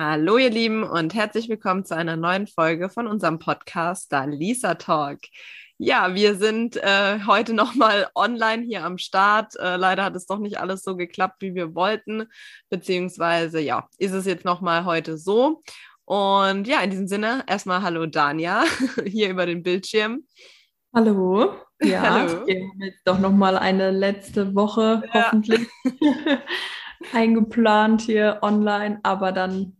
Hallo ihr Lieben und herzlich willkommen zu einer neuen Folge von unserem Podcast, da Lisa Talk. Ja, wir sind äh, heute nochmal online hier am Start. Äh, leider hat es doch nicht alles so geklappt, wie wir wollten, beziehungsweise ja, ist es jetzt nochmal heute so. Und ja, in diesem Sinne erstmal Hallo Dania hier über den Bildschirm. Hallo. Ja, Hallo. wir haben jetzt doch nochmal eine letzte Woche ja. hoffentlich eingeplant hier online, aber dann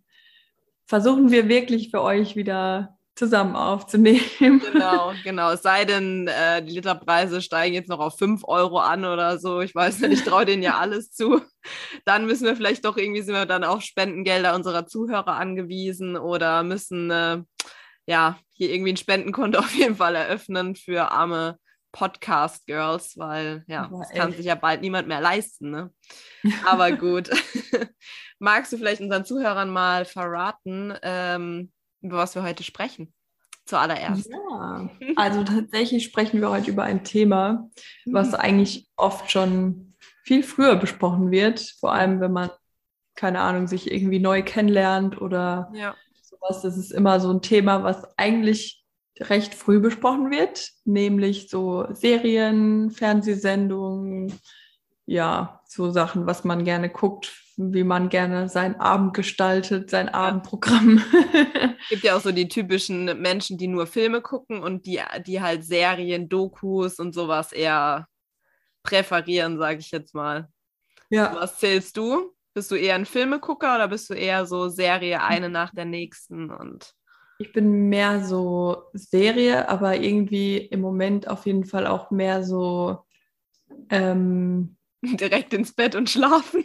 versuchen wir wirklich für euch wieder zusammen aufzunehmen. Genau, genau. Es sei denn, äh, die Literpreise steigen jetzt noch auf 5 Euro an oder so. Ich weiß nicht, ich traue denen ja alles zu. Dann müssen wir vielleicht doch irgendwie, sind wir dann auf Spendengelder unserer Zuhörer angewiesen oder müssen äh, ja hier irgendwie ein Spendenkonto auf jeden Fall eröffnen für arme Podcast-Girls, weil ja, das kann sich ja bald niemand mehr leisten. Ne? Aber gut. Magst du vielleicht unseren Zuhörern mal verraten, ähm, über was wir heute sprechen? Zuallererst. Ja, also tatsächlich sprechen wir heute über ein Thema, was mhm. eigentlich oft schon viel früher besprochen wird, vor allem wenn man, keine Ahnung, sich irgendwie neu kennenlernt oder ja. sowas. Das ist immer so ein Thema, was eigentlich recht früh besprochen wird, nämlich so Serien, Fernsehsendungen, ja, so Sachen, was man gerne guckt, wie man gerne seinen Abend gestaltet, sein ja. Abendprogramm. Es gibt ja auch so die typischen Menschen, die nur Filme gucken und die, die halt Serien, Dokus und sowas eher präferieren, sage ich jetzt mal. Ja. Was zählst du? Bist du eher ein Filmegucker oder bist du eher so Serie eine nach der nächsten und ich bin mehr so Serie, aber irgendwie im Moment auf jeden Fall auch mehr so ähm, direkt ins Bett und schlafen.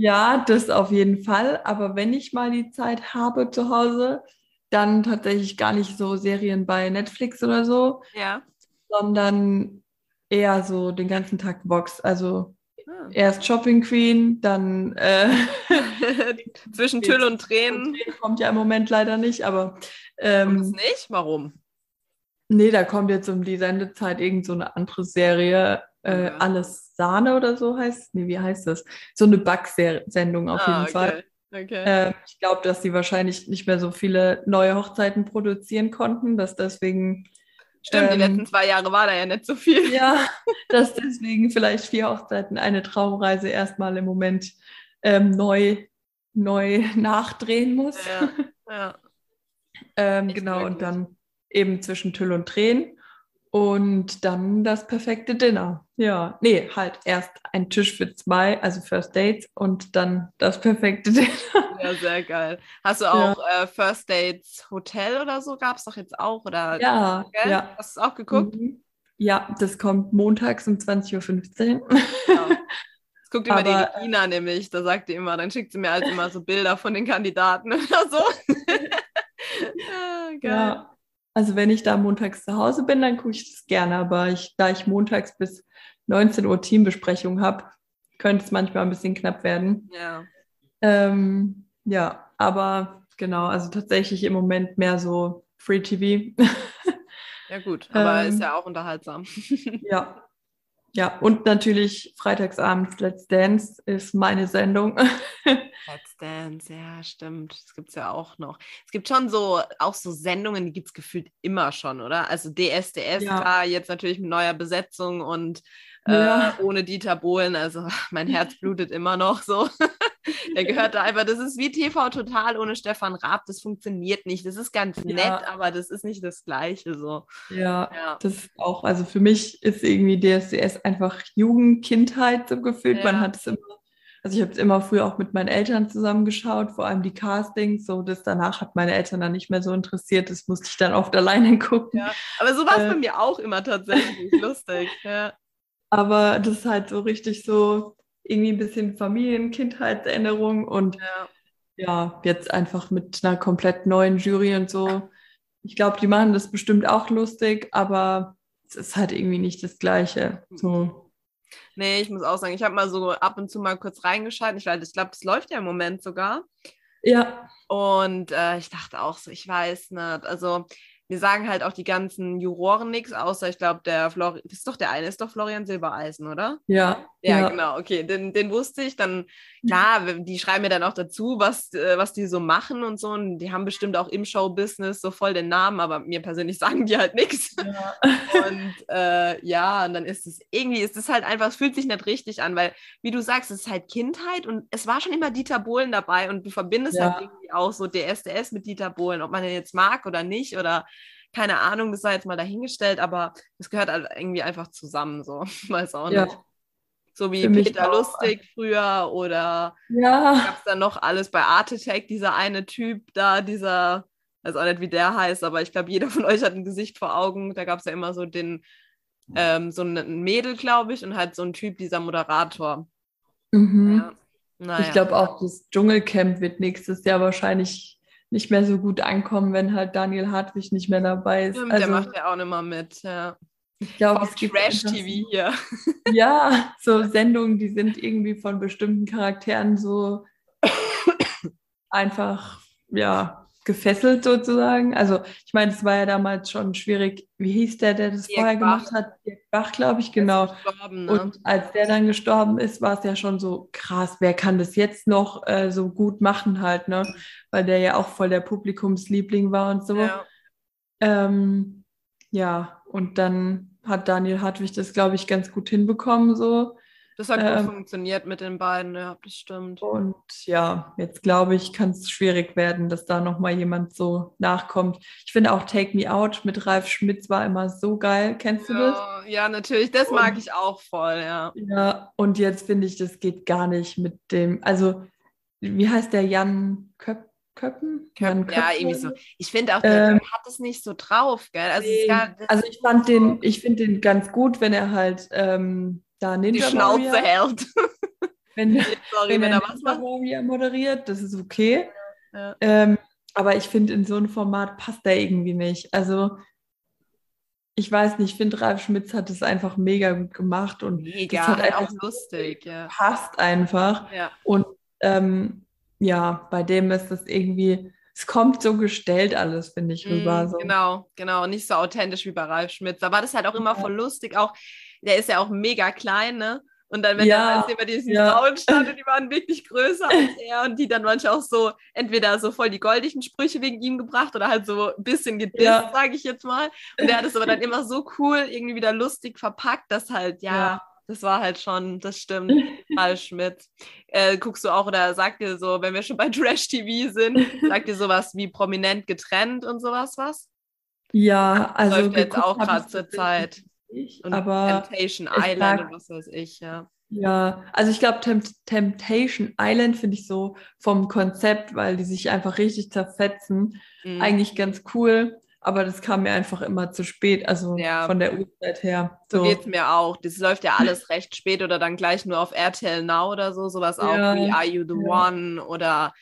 Ja, das auf jeden Fall. Aber wenn ich mal die Zeit habe zu Hause, dann tatsächlich gar nicht so Serien bei Netflix oder so, ja. sondern eher so den ganzen Tag Box. Also ah. erst Shopping Queen, dann äh, zwischen Tüll und Tränen. Kommt ja im Moment leider nicht, aber ähm, kommt es nicht? Warum? Nee, da kommt jetzt um die Sendezeit irgend so eine andere Serie. Äh, okay. Alles Sahne oder so heißt Nee, wie heißt das? So eine Backsendung auf ah, jeden okay. Fall. Okay. Äh, ich glaube, dass sie wahrscheinlich nicht mehr so viele neue Hochzeiten produzieren konnten, dass deswegen. Stimmt, ähm, die letzten zwei Jahre war da ja nicht so viel. Ja, dass deswegen vielleicht vier Hochzeiten eine Traumreise erstmal im Moment ähm, neu, neu nachdrehen muss. Ja, ja. ähm, genau, und dann eben zwischen Tüll und Tränen. Und dann das perfekte Dinner. Ja, nee, halt erst ein Tisch für zwei, also First Dates und dann das perfekte Dinner. Ja, sehr geil. Hast du auch ja. äh, First Dates Hotel oder so? Gab es doch jetzt auch? Oder, ja, ja. Hast du es auch geguckt? Mhm. Ja, das kommt montags um 20.15 Uhr. Ja. Das guckt immer Aber, die Regina nämlich, da sagt die immer, dann schickt sie mir halt immer so Bilder von den Kandidaten oder so. ja, geil. Ja. Also wenn ich da montags zu Hause bin, dann gucke ich das gerne. Aber ich, da ich montags bis 19 Uhr Teambesprechung habe, könnte es manchmal ein bisschen knapp werden. Ja. Ähm, ja, aber genau, also tatsächlich im Moment mehr so Free TV. ja gut, aber ähm, ist ja auch unterhaltsam. ja, ja, und natürlich freitagsabend Let's Dance ist meine Sendung. Let's Dance, ja, stimmt. Das gibt es ja auch noch. Es gibt schon so, auch so Sendungen, die gibt es gefühlt immer schon, oder? Also DSDS, ja. klar, jetzt natürlich mit neuer Besetzung und ja. äh, ohne Dieter Bohlen. Also mein Herz blutet immer noch so. Der gehört da einfach, das ist wie TV Total ohne Stefan Raab, das funktioniert nicht. Das ist ganz nett, ja. aber das ist nicht das Gleiche so. Ja, ja, das auch, also für mich ist irgendwie DSDS einfach Jugend, Kindheit so gefühlt. Ja. Man hat es immer, also ich habe es immer früher auch mit meinen Eltern zusammengeschaut, vor allem die Castings, so das danach hat meine Eltern dann nicht mehr so interessiert, das musste ich dann oft alleine gucken. Aber so war es äh, bei mir auch immer tatsächlich, lustig, ja. Aber das ist halt so richtig so, irgendwie ein bisschen Familien-Kindheitserinnerung und ja. ja, jetzt einfach mit einer komplett neuen Jury und so. Ich glaube, die machen das bestimmt auch lustig, aber es ist halt irgendwie nicht das Gleiche. So. Nee, ich muss auch sagen, ich habe mal so ab und zu mal kurz reingeschaltet. Ich, ich glaube, es läuft ja im Moment sogar. Ja. Und äh, ich dachte auch so, ich weiß nicht. Also, mir sagen halt auch die ganzen Juroren nichts, außer ich glaube, der Florian, ist doch der eine, ist doch Florian Silbereisen, oder? Ja. Ja, ja, genau, okay, den, den wusste ich. Dann, klar, die schreiben mir dann auch dazu, was, äh, was die so machen und so. Und die haben bestimmt auch im Show-Business so voll den Namen, aber mir persönlich sagen die halt nichts. Ja. Und äh, ja, und dann ist es irgendwie, ist es halt einfach, es fühlt sich nicht richtig an, weil, wie du sagst, es ist halt Kindheit und es war schon immer Dieter Bohlen dabei und du verbindest ja. halt irgendwie auch so DSDS mit Dieter Bohlen, ob man den jetzt mag oder nicht oder keine Ahnung, das sei jetzt mal dahingestellt, aber es gehört halt irgendwie einfach zusammen, so, weiß auch nicht. So wie Peter Lustig früher oder ja. gab es dann noch alles bei Art Attack, dieser eine Typ da, dieser, weiß auch nicht, wie der heißt, aber ich glaube, jeder von euch hat ein Gesicht vor Augen. Da gab es ja immer so den, ähm, so ein Mädel, glaube ich, und halt so ein Typ, dieser Moderator. Mhm. Ja. Naja. Ich glaube auch, das Dschungelcamp wird nächstes Jahr wahrscheinlich nicht mehr so gut ankommen, wenn halt Daniel Hartwig nicht mehr dabei ist. Stimmt, also, der macht ja auch nicht mehr mit, ja. Ich glaube, es gibt Trash-TV hier. Ja, so Sendungen, die sind irgendwie von bestimmten Charakteren so einfach, ja, gefesselt sozusagen. Also ich meine, es war ja damals schon schwierig. Wie hieß der, der das Dirk vorher Bach. gemacht hat? Dirk Bach, glaube ich, genau. Ne? Und als der dann gestorben ist, war es ja schon so krass, wer kann das jetzt noch äh, so gut machen halt, ne? Weil der ja auch voll der Publikumsliebling war und so. Ja, ähm, ja und dann hat Daniel Hartwig das, glaube ich, ganz gut hinbekommen. So. Das hat ähm, gut funktioniert mit den beiden, ja, das stimmt. Und ja, jetzt glaube ich, kann es schwierig werden, dass da nochmal jemand so nachkommt. Ich finde auch Take Me Out mit Ralf Schmitz war immer so geil. Kennst du ja, das? Ja, natürlich, das und, mag ich auch voll, ja. Ja, und jetzt finde ich, das geht gar nicht mit dem, also wie heißt der Jan Köpp? Köppen? Köppen ja, irgendwie so. Ich finde auch, der ähm, hat es nicht so drauf, gell? Also, nee, gar, also ich fand den, ich finde den ganz gut, wenn er halt ähm, da Ninja die Schnauze Warrior, hält. Wenn, Sorry, wenn, wenn er was macht. Warrior moderiert, das ist okay. Ja. Ähm, aber ich finde, in so ein Format passt er irgendwie nicht. Also ich weiß nicht, ich finde, Ralf Schmitz hat es einfach mega gut gemacht und mega, das hat einfach auch lustig, ja. passt einfach. Ja. Und ähm, ja, bei dem ist es irgendwie, es kommt so gestellt alles, finde ich, rüber. Mm, so. Genau, genau, nicht so authentisch wie bei Ralf Schmitz. Da war das halt auch immer ja. voll lustig. Auch, der ist ja auch mega klein, ne? Und dann, wenn ja, dann immer diesen ja. Frauen stand und die waren wirklich größer als er und die dann manchmal auch so entweder so voll die goldigen Sprüche wegen ihm gebracht oder halt so ein bisschen gedisst, ja. sage ich jetzt mal. Und der hat es aber dann immer so cool irgendwie wieder lustig verpackt, dass halt, ja, ja das war halt schon, das stimmt, Ralf Schmidt. Äh, guckst du auch oder sagt dir so, wenn wir schon bei Trash TV sind, sagt dir sowas wie prominent getrennt und sowas was? Ja, also läuft jetzt auch gerade zur Zeit. Und aber Temptation Island und was weiß ich, ja. Ja, also ich glaube, Tempt Temptation Island finde ich so vom Konzept, weil die sich einfach richtig zerfetzen, mhm. eigentlich ganz cool aber das kam mir einfach immer zu spät, also ja. von der Uhrzeit her. So, so geht es mir auch. Das läuft ja alles recht spät oder dann gleich nur auf RTL Now oder so, sowas auch ja. wie Are You the ja. One oder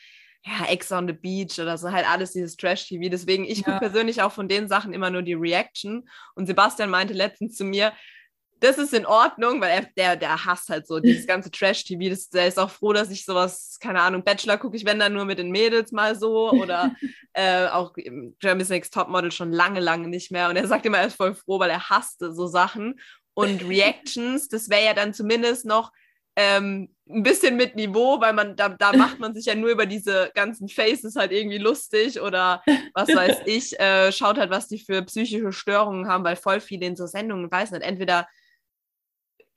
ja, Ex on the Beach oder so, halt alles dieses Trash-TV. Deswegen, ich gucke persönlich auch von den Sachen immer nur die Reaction. Und Sebastian meinte letztens zu mir, das ist in Ordnung, weil er, der, der hasst halt so dieses ganze Trash-TV. Der ist auch froh, dass ich sowas, keine Ahnung, Bachelor gucke ich, wenn dann nur mit den Mädels mal so oder äh, auch Jeremy's Next Topmodel schon lange, lange nicht mehr. Und er sagt immer, er ist voll froh, weil er hasste so Sachen. Und Reactions, das wäre ja dann zumindest noch ähm, ein bisschen mit Niveau, weil man da, da macht man sich ja nur über diese ganzen Faces halt irgendwie lustig oder was weiß ich, äh, schaut halt, was die für psychische Störungen haben, weil voll viele in so Sendungen, weiß nicht, entweder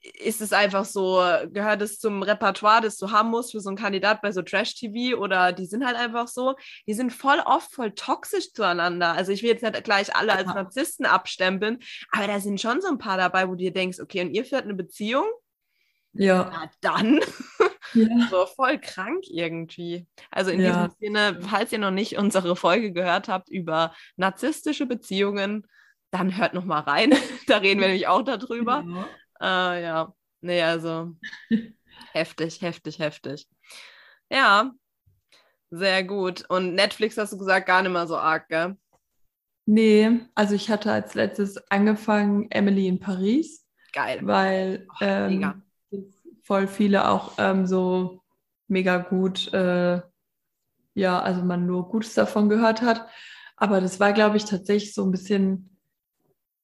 ist es einfach so, gehört es zum Repertoire, das du haben musst für so einen Kandidat bei so Trash-TV oder die sind halt einfach so, die sind voll oft voll toxisch zueinander. Also ich will jetzt nicht gleich alle als Narzissten abstempeln, aber da sind schon so ein paar dabei, wo du dir denkst, okay, und ihr führt eine Beziehung? Ja. Na dann. Ja. so voll krank irgendwie. Also in ja. diesem Sinne, falls ihr noch nicht unsere Folge gehört habt über narzisstische Beziehungen, dann hört noch mal rein. da reden wir nämlich auch darüber. Genau. Äh, ja, nee, also heftig, heftig, heftig. Ja, sehr gut. Und Netflix hast du gesagt, gar nicht mehr so arg, gell? Nee, also ich hatte als letztes angefangen Emily in Paris. Geil. Weil oh, ähm, voll viele auch ähm, so mega gut, äh, ja, also man nur Gutes davon gehört hat. Aber das war, glaube ich, tatsächlich so ein bisschen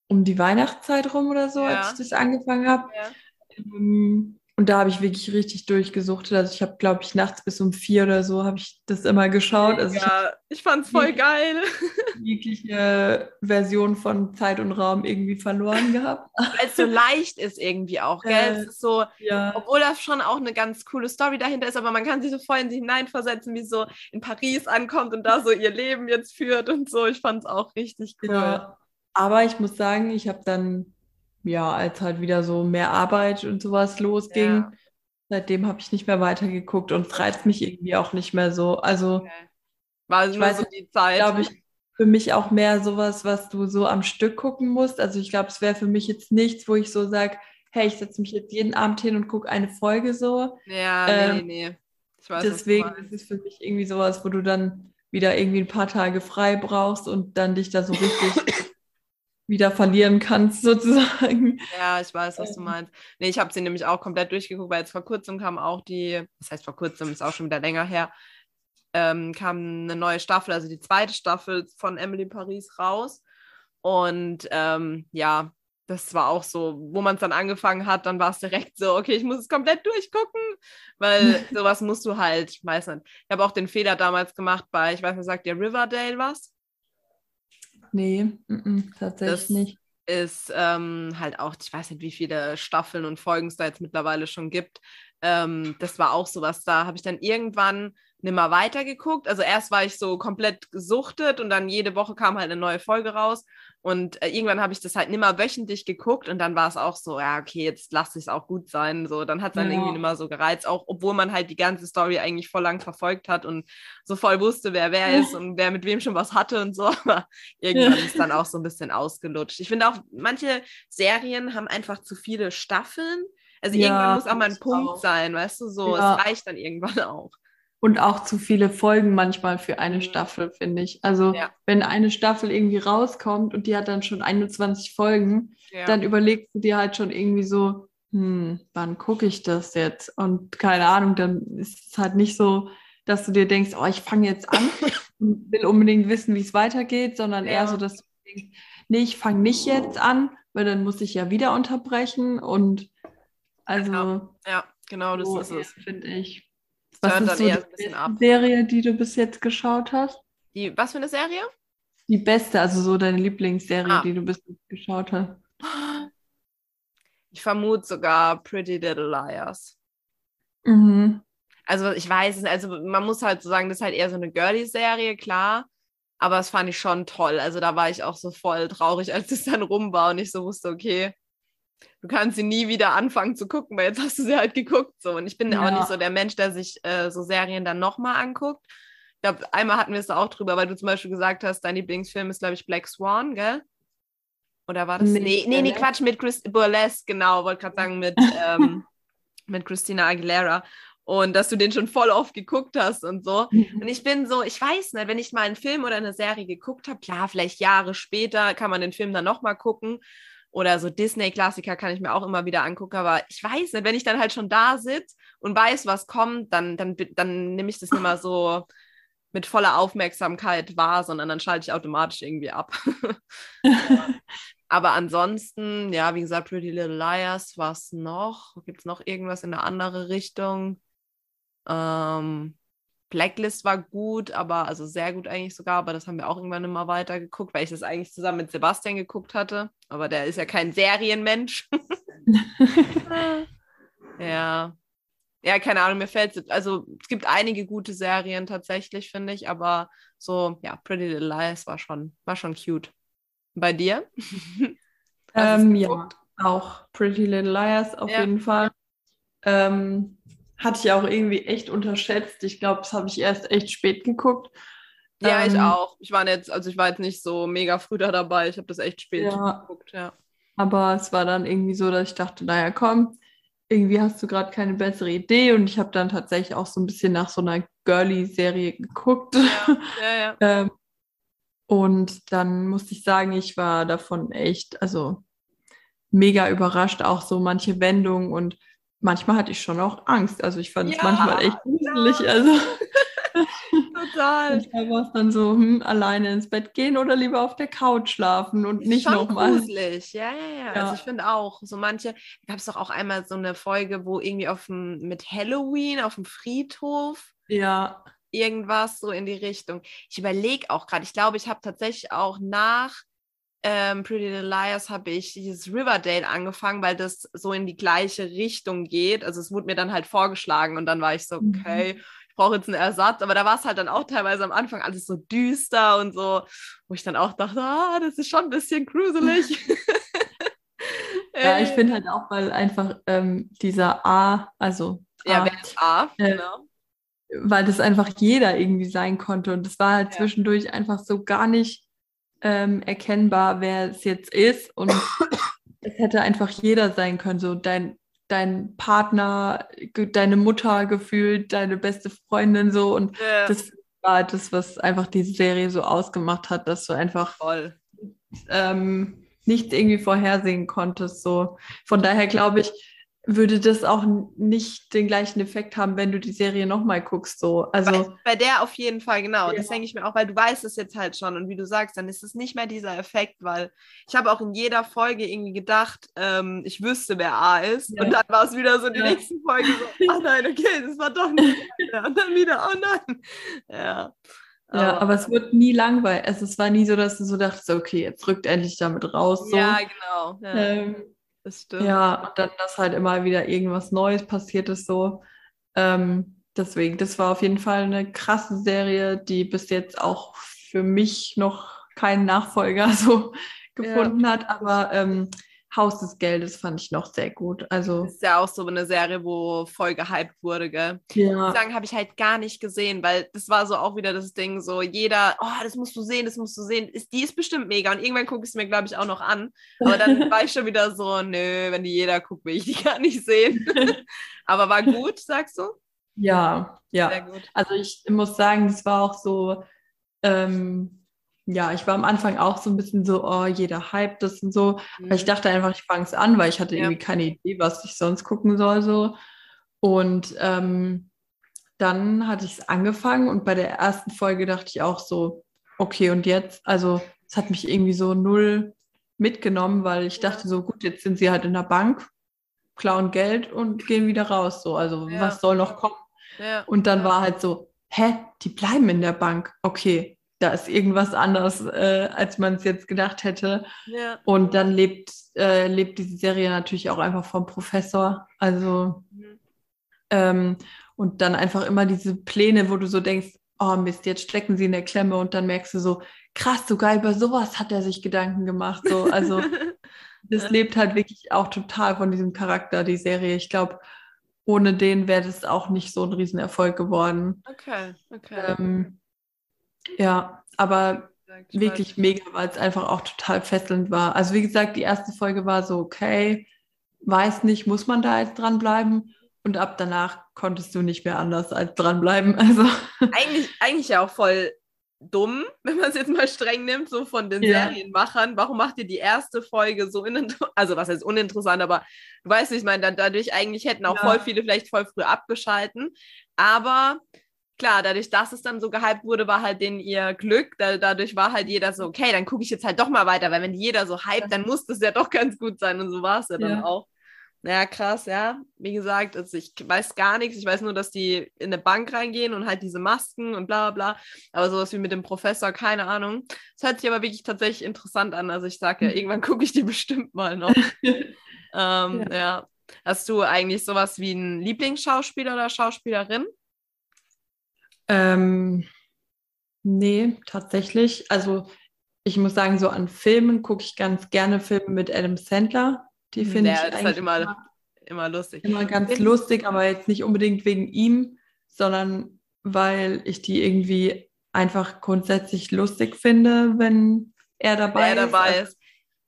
um die Weihnachtszeit rum oder so, ja. als ich das angefangen habe. Ja. Ähm, Und da habe ich wirklich richtig durchgesuchtet. Also ich habe, glaube ich, nachts bis um vier oder so habe ich das immer geschaut. Also ja, ich, ich fand es voll geil. Jegliche Version von Zeit und Raum irgendwie verloren gehabt. Weil es so leicht ist irgendwie auch, gell? Äh, es ist so, ja. obwohl da schon auch eine ganz coole Story dahinter ist, aber man kann sich so voll in sie hineinversetzen, wie so in Paris ankommt und da so ihr Leben jetzt führt und so. Ich fand es auch richtig cool. Ja. Aber ich muss sagen, ich habe dann ja, als halt wieder so mehr Arbeit und sowas losging, ja. seitdem habe ich nicht mehr weitergeguckt und es reizt mich irgendwie auch nicht mehr so. Also okay. war es nur so die Zeit. Glaube ich, für mich auch mehr sowas, was du so am Stück gucken musst. Also ich glaube, es wäre für mich jetzt nichts, wo ich so sage, hey, ich setze mich jetzt jeden Abend hin und gucke eine Folge so. Ja, ähm, nee, nee. Ich weiß, deswegen ist es für mich irgendwie sowas, wo du dann wieder irgendwie ein paar Tage frei brauchst und dann dich da so richtig wieder verlieren kannst, sozusagen. Ja, ich weiß, was du ähm. meinst. Nee, ich habe sie nämlich auch komplett durchgeguckt, weil jetzt vor kurzem kam auch die, das heißt vor kurzem, ist auch schon wieder länger her, ähm, kam eine neue Staffel, also die zweite Staffel von Emily Paris raus. Und ähm, ja, das war auch so, wo man es dann angefangen hat, dann war es direkt so, okay, ich muss es komplett durchgucken, weil sowas musst du halt meistens. Ich habe auch den Fehler damals gemacht bei, ich weiß nicht, sagt dir Riverdale was? Nee, m -m, tatsächlich das nicht. Ist ähm, halt auch, ich weiß nicht, wie viele Staffeln und Folgen es da jetzt mittlerweile schon gibt. Ähm, das war auch sowas, da habe ich dann irgendwann nimmer weitergeguckt. Also erst war ich so komplett gesuchtet und dann jede Woche kam halt eine neue Folge raus. Und äh, irgendwann habe ich das halt nimmer wöchentlich geguckt und dann war es auch so, ja, okay, jetzt lasse ich es auch gut sein. So, dann hat es dann ja. irgendwie nimmer so gereizt, auch obwohl man halt die ganze Story eigentlich voll lang verfolgt hat und so voll wusste, wer wer ist und wer mit wem schon was hatte und so. Aber irgendwann ja. ist dann auch so ein bisschen ausgelutscht. Ich finde auch, manche Serien haben einfach zu viele Staffeln. Also irgendwann muss auch mal ein Punkt auch. sein, weißt du, so, es reicht dann irgendwann auch. Und auch zu viele Folgen manchmal für eine mhm. Staffel, finde ich. Also ja. wenn eine Staffel irgendwie rauskommt und die hat dann schon 21 Folgen, ja. dann überlegst du dir halt schon irgendwie so, hm, wann gucke ich das jetzt? Und keine Ahnung, dann ist es halt nicht so, dass du dir denkst, oh, ich fange jetzt an und will unbedingt wissen, wie es weitergeht, sondern ja. eher so, dass du denkst, nee, ich fange nicht jetzt an, weil dann muss ich ja wieder unterbrechen und also genau. ja, genau das so ist es, finde ich. Was ist so die Serie, die du bis jetzt geschaut hast? Die, was für eine Serie? Die beste, also so deine Lieblingsserie, ah. die du bis jetzt geschaut hast. Ich vermute sogar Pretty Little Liars. Mhm. Also ich weiß es, also man muss halt so sagen, das ist halt eher so eine Girly-Serie, klar. Aber das fand ich schon toll. Also da war ich auch so voll traurig, als es dann rum war und ich so wusste, okay, du kannst sie nie wieder anfangen zu gucken, weil jetzt hast du sie halt geguckt. So. Und ich bin ja. auch nicht so der Mensch, der sich äh, so Serien dann nochmal anguckt. Ich glaube, einmal hatten wir es da auch drüber, weil du zum Beispiel gesagt hast, dein Lieblingsfilm ist, glaube ich, Black Swan, gell? Oder war das? Nee, nee, nee, nee Quatsch, mit Chris Burlesque, genau, wollte gerade sagen, mit, ähm, mit Christina Aguilera. Und dass du den schon voll oft geguckt hast und so. Mhm. Und ich bin so, ich weiß nicht, wenn ich mal einen Film oder eine Serie geguckt habe, klar, vielleicht Jahre später kann man den Film dann nochmal gucken. Oder so Disney-Klassiker kann ich mir auch immer wieder angucken. Aber ich weiß nicht, wenn ich dann halt schon da sitze und weiß, was kommt, dann, dann, dann nehme ich das nicht mehr so mit voller Aufmerksamkeit wahr, sondern dann schalte ich automatisch irgendwie ab. Aber ansonsten, ja, wie gesagt, Pretty Little Liars, was noch? Gibt es noch irgendwas in eine andere Richtung? Ähm, Blacklist war gut, aber also sehr gut eigentlich sogar, aber das haben wir auch irgendwann immer weiter geguckt, weil ich das eigentlich zusammen mit Sebastian geguckt hatte. Aber der ist ja kein Serienmensch. ja. Ja, keine Ahnung, mir fällt also es gibt einige gute Serien tatsächlich, finde ich, aber so, ja, Pretty Little Lies war schon, war schon cute. Bei dir? ähm, ja, auch Pretty Little Liars auf ja. jeden Fall. Ähm, hatte ich auch irgendwie echt unterschätzt. Ich glaube, das habe ich erst echt spät geguckt. Ja, ähm, ich auch. Ich war jetzt, also ich war jetzt nicht so mega früh da dabei. Ich habe das echt spät ja, geguckt, ja. Aber es war dann irgendwie so, dass ich dachte, naja, komm, irgendwie hast du gerade keine bessere Idee. Und ich habe dann tatsächlich auch so ein bisschen nach so einer Girly-Serie geguckt. Ja, ja, ähm, und dann musste ich sagen, ich war davon echt, also mega überrascht, auch so manche Wendungen und manchmal hatte ich schon auch Angst. Also ich fand es ja, manchmal echt gruselig. Ja. Also Total. Manchmal war es dann so, hm, alleine ins Bett gehen oder lieber auf der Couch schlafen und nicht nochmal. gruselig, ja, ja, ja, ja. Also ich finde auch, so manche, gab es doch auch einmal so eine Folge, wo irgendwie auf dem, mit Halloween auf dem Friedhof. Ja. Irgendwas so in die Richtung. Ich überlege auch gerade, ich glaube, ich habe tatsächlich auch nach ähm, Pretty Little Liars habe ich dieses Riverdale angefangen, weil das so in die gleiche Richtung geht. Also es wurde mir dann halt vorgeschlagen und dann war ich so, mhm. okay, mhm. ich brauche jetzt einen Ersatz. Aber da war es halt dann auch teilweise am Anfang alles so düster und so, wo ich dann auch dachte, ah, das ist schon ein bisschen gruselig. ja, ich finde halt auch, weil einfach ähm, dieser A, also A, ja, wer ist A? Äh, genau. Weil das einfach jeder irgendwie sein konnte und es war halt ja. zwischendurch einfach so gar nicht ähm, erkennbar, wer es jetzt ist. Und es hätte einfach jeder sein können. So dein, dein Partner, deine Mutter gefühlt, deine beste Freundin so. Und ja. das war das, was einfach diese Serie so ausgemacht hat, dass du einfach ähm, nicht irgendwie vorhersehen konntest. So. Von daher glaube ich, würde das auch nicht den gleichen Effekt haben, wenn du die Serie nochmal guckst. So. Also, bei, bei, der auf jeden Fall, genau. Ja. Das denke ich mir auch, weil du weißt es jetzt halt schon. Und wie du sagst, dann ist es nicht mehr dieser Effekt, weil ich habe auch in jeder Folge irgendwie gedacht, ähm, ich wüsste, wer A ist. Ja. Und dann war es wieder so die ja. nächsten Folgen so, ach nein, okay, das war doch nicht. und dann wieder, oh nein. Ja. Ja, aber, aber es wird nie langweilig. Also es war nie so, dass du so dachtest, okay, jetzt rückt endlich damit raus. So. Ja, genau. Ähm, das stimmt. Ja, und dann, dass halt immer wieder irgendwas Neues passiert ist, so. Ähm, deswegen, das war auf jeden Fall eine krasse Serie, die bis jetzt auch für mich noch keinen Nachfolger so gefunden ja. hat, aber ähm, Haus des Geldes fand ich noch sehr gut. Also das ist ja auch so eine Serie, wo voll gehypt wurde, gell? Ja. Sagen, habe ich halt gar nicht gesehen, weil das war so auch wieder das Ding, so jeder, oh, das musst du sehen, das musst du sehen. Ist, die ist bestimmt mega und irgendwann gucke ich es mir, glaube ich, auch noch an. Aber dann war ich schon wieder so, nö, wenn die jeder guckt, will ich die gar nicht sehen. Aber war gut, sagst du? Ja, ja. Also ich muss sagen, das war auch so, ähm, ja, ich war am Anfang auch so ein bisschen so, oh, jeder hype das und so. Mhm. Aber ich dachte einfach, ich fange es an, weil ich hatte ja. irgendwie keine Idee, was ich sonst gucken soll. So. Und ähm, dann hatte ich es angefangen und bei der ersten Folge dachte ich auch so, okay, und jetzt? Also es hat mich irgendwie so null mitgenommen, weil ich dachte so, gut, jetzt sind sie halt in der Bank, klauen Geld und gehen wieder raus. So, also ja. was soll noch kommen? Ja. Und dann war halt so, hä, die bleiben in der Bank. Okay, da ist irgendwas anders, äh, als man es jetzt gedacht hätte. Ja. Und dann lebt, äh, lebt diese Serie natürlich auch einfach vom Professor. Also mhm. ähm, und dann einfach immer diese Pläne, wo du so denkst, oh Mist, jetzt stecken sie in der Klemme und dann merkst du so, krass, sogar über sowas hat er sich Gedanken gemacht. So, also das lebt halt wirklich auch total von diesem Charakter, die Serie. Ich glaube, ohne den wäre das auch nicht so ein Riesenerfolg geworden. Okay, okay. Ähm, ja, aber wirklich mega, weil es einfach auch total fesselnd war. Also wie gesagt, die erste Folge war so, okay, weiß nicht, muss man da jetzt dranbleiben? Und ab danach konntest du nicht mehr anders als dranbleiben. Also. Eigentlich, eigentlich ja auch voll dumm, wenn man es jetzt mal streng nimmt, so von den ja. Serienmachern. Warum macht ihr die erste Folge so uninteressant? Also, was heißt uninteressant, aber du weißt, ich meine, dadurch eigentlich hätten auch ja. voll viele vielleicht voll früh abgeschalten. Aber klar, dadurch, dass es dann so gehypt wurde, war halt denen ihr Glück. Da, dadurch war halt jeder so, okay, dann gucke ich jetzt halt doch mal weiter, weil wenn jeder so hypt, dann muss das ja doch ganz gut sein. Und so war es ja dann ja. auch. Naja, krass, ja. Wie gesagt, also ich weiß gar nichts. Ich weiß nur, dass die in eine Bank reingehen und halt diese Masken und bla bla bla. Aber sowas wie mit dem Professor, keine Ahnung. Es hört sich aber wirklich tatsächlich interessant an. Also ich sage ja, irgendwann gucke ich die bestimmt mal noch. ähm, ja. ja. Hast du eigentlich sowas wie einen Lieblingsschauspieler oder Schauspielerin? Ähm, nee, tatsächlich. Also ich muss sagen, so an Filmen gucke ich ganz gerne Filme mit Adam Sandler. Die finde ich ist halt immer, immer lustig. Immer ganz lustig, aber jetzt nicht unbedingt wegen ihm, sondern weil ich die irgendwie einfach grundsätzlich lustig finde, wenn er dabei, er dabei ist. Also,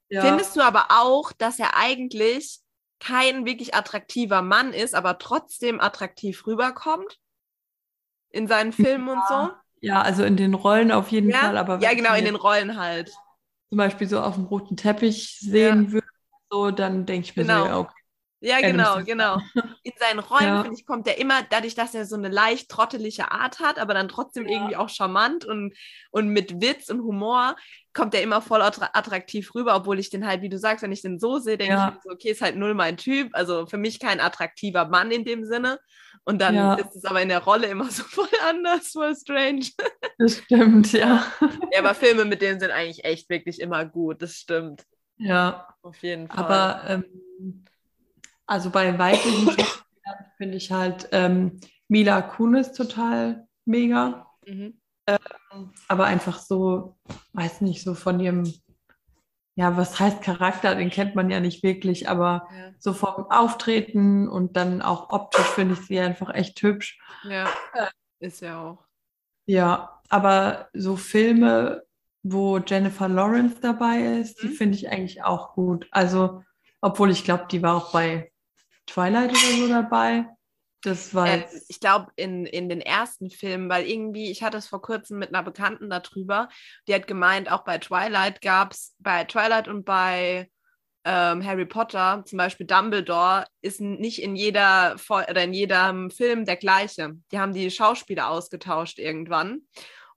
ja. Findest du aber auch, dass er eigentlich kein wirklich attraktiver Mann ist, aber trotzdem attraktiv rüberkommt? In seinen Filmen ja, und so? Ja, also in den Rollen auf jeden ja? Fall. Aber ja, genau, in den Rollen halt. Zum Beispiel so auf dem roten Teppich sehen ja. würde, so, dann denke ich mir genau. so, ja, okay. Ja, genau, genau. In seinen Räumen, ja. finde ich, kommt er immer, dadurch, dass er so eine leicht trottelige Art hat, aber dann trotzdem ja. irgendwie auch charmant und, und mit Witz und Humor, kommt er immer voll attraktiv rüber, obwohl ich den halt, wie du sagst, wenn ich den so sehe, denke ja. ich so, okay, ist halt null mein Typ. Also für mich kein attraktiver Mann in dem Sinne. Und dann ja. ist es aber in der Rolle immer so voll anders, voll strange. Das stimmt, ja. Ja, aber Filme mit denen sind eigentlich echt wirklich immer gut, das stimmt. Ja. Auf jeden Fall. Aber ähm, also bei weiblichen Schauspielern finde ich halt ähm, Mila Kunis total mega. Mhm. Ähm, aber einfach so, weiß nicht, so von ihrem, ja, was heißt Charakter, den kennt man ja nicht wirklich, aber ja. so vom Auftreten und dann auch optisch finde ich sie einfach echt hübsch. Ja, ist ja auch. Ja, aber so Filme, wo Jennifer Lawrence dabei ist, mhm. die finde ich eigentlich auch gut. Also, obwohl ich glaube, die war auch bei Twilight oder so dabei. Das war äh, ich glaube, in, in den ersten Filmen, weil irgendwie, ich hatte es vor kurzem mit einer Bekannten darüber, die hat gemeint, auch bei Twilight gab es, bei Twilight und bei ähm, Harry Potter, zum Beispiel Dumbledore, ist nicht in jeder oder in jedem Film der gleiche. Die haben die Schauspieler ausgetauscht irgendwann.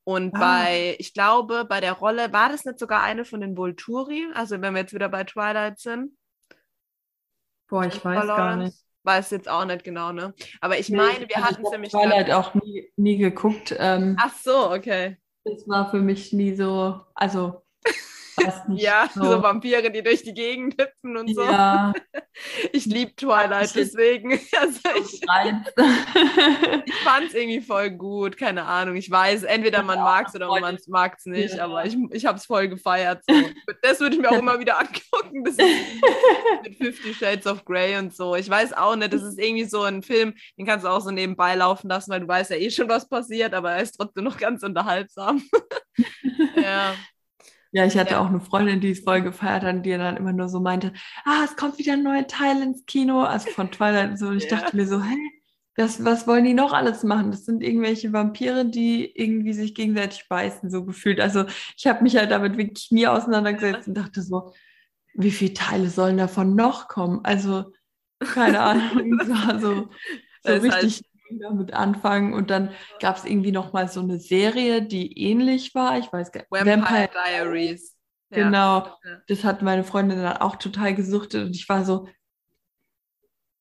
Und ah. bei, ich glaube, bei der Rolle, war das nicht sogar eine von den Volturi? Also wenn wir jetzt wieder bei Twilight sind. Boah, ich weiß gar nicht weiß jetzt auch nicht genau, ne? Aber ich meine, wir hatten es nämlich. Ich habe Twilight auch nie, nie geguckt. Ähm, Ach so, okay. Das war für mich nie so, also ja, so. so. Vampire, die durch die Gegend hüpfen und so. Ja. Ich liebe Twilight, deswegen. Also ich, ich fand es irgendwie voll gut, keine Ahnung. Ich weiß, entweder man mag es oder man mag es nicht, ja. aber ich, ich habe es voll gefeiert. So. Das würde ich mir auch immer wieder angucken. Das mit Fifty Shades of Grey und so. Ich weiß auch nicht, das ist irgendwie so ein Film, den kannst du auch so nebenbei laufen lassen, weil du weißt ja eh schon, was passiert, aber er ist trotzdem noch ganz unterhaltsam. ja. Ja, ich hatte ja. auch eine Freundin, die es voll gefeiert hat, die dann immer nur so meinte, ah, es kommt wieder ein neuer Teil ins Kino, also von Twilight und so. Und ich ja. dachte mir so, hä, das, was wollen die noch alles machen? Das sind irgendwelche Vampire, die irgendwie sich gegenseitig beißen, so gefühlt. Also ich habe mich halt damit wirklich nie auseinandergesetzt und dachte so, wie viele Teile sollen davon noch kommen? Also, keine Ahnung, so, so, so richtig halt damit anfangen. Und dann gab es irgendwie noch mal so eine Serie, die ähnlich war. Ich weiß gar nicht. Vampire, Vampire Diaries. Genau. Ja. Das hat meine Freundin dann auch total gesuchtet. Und ich war so,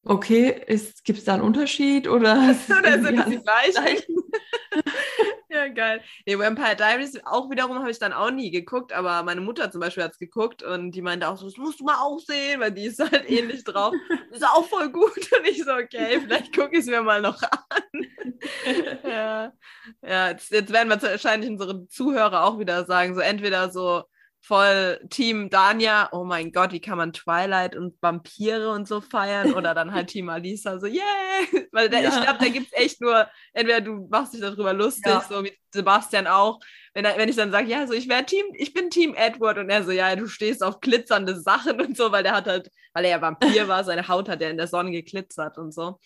okay, gibt es da einen Unterschied oder, oder sind es die gleichen? ja, geil. Nee, Vampire Diaries auch wiederum habe ich dann auch nie geguckt, aber meine Mutter zum Beispiel hat es geguckt und die meinte auch so, das musst du mal auch sehen, weil die ist halt ähnlich drauf. Das ist auch voll gut. Und ich so, okay, vielleicht gucke ich es mir mal noch an. ja, ja jetzt, jetzt werden wir wahrscheinlich unsere Zuhörer auch wieder sagen, so entweder so voll Team Dania, oh mein Gott, wie kann man Twilight und Vampire und so feiern? Oder dann halt Team Alisa, so, yeah! Weil der, ja. ich glaube, da gibt es echt nur, entweder du machst dich darüber lustig, ja. so wie Sebastian auch, wenn, er, wenn ich dann sage, ja, so ich wäre Team, ich bin Team Edward und er so, ja, du stehst auf glitzernde Sachen und so, weil der hat halt, weil er ja Vampir war, seine Haut hat ja in der Sonne geglitzert und so.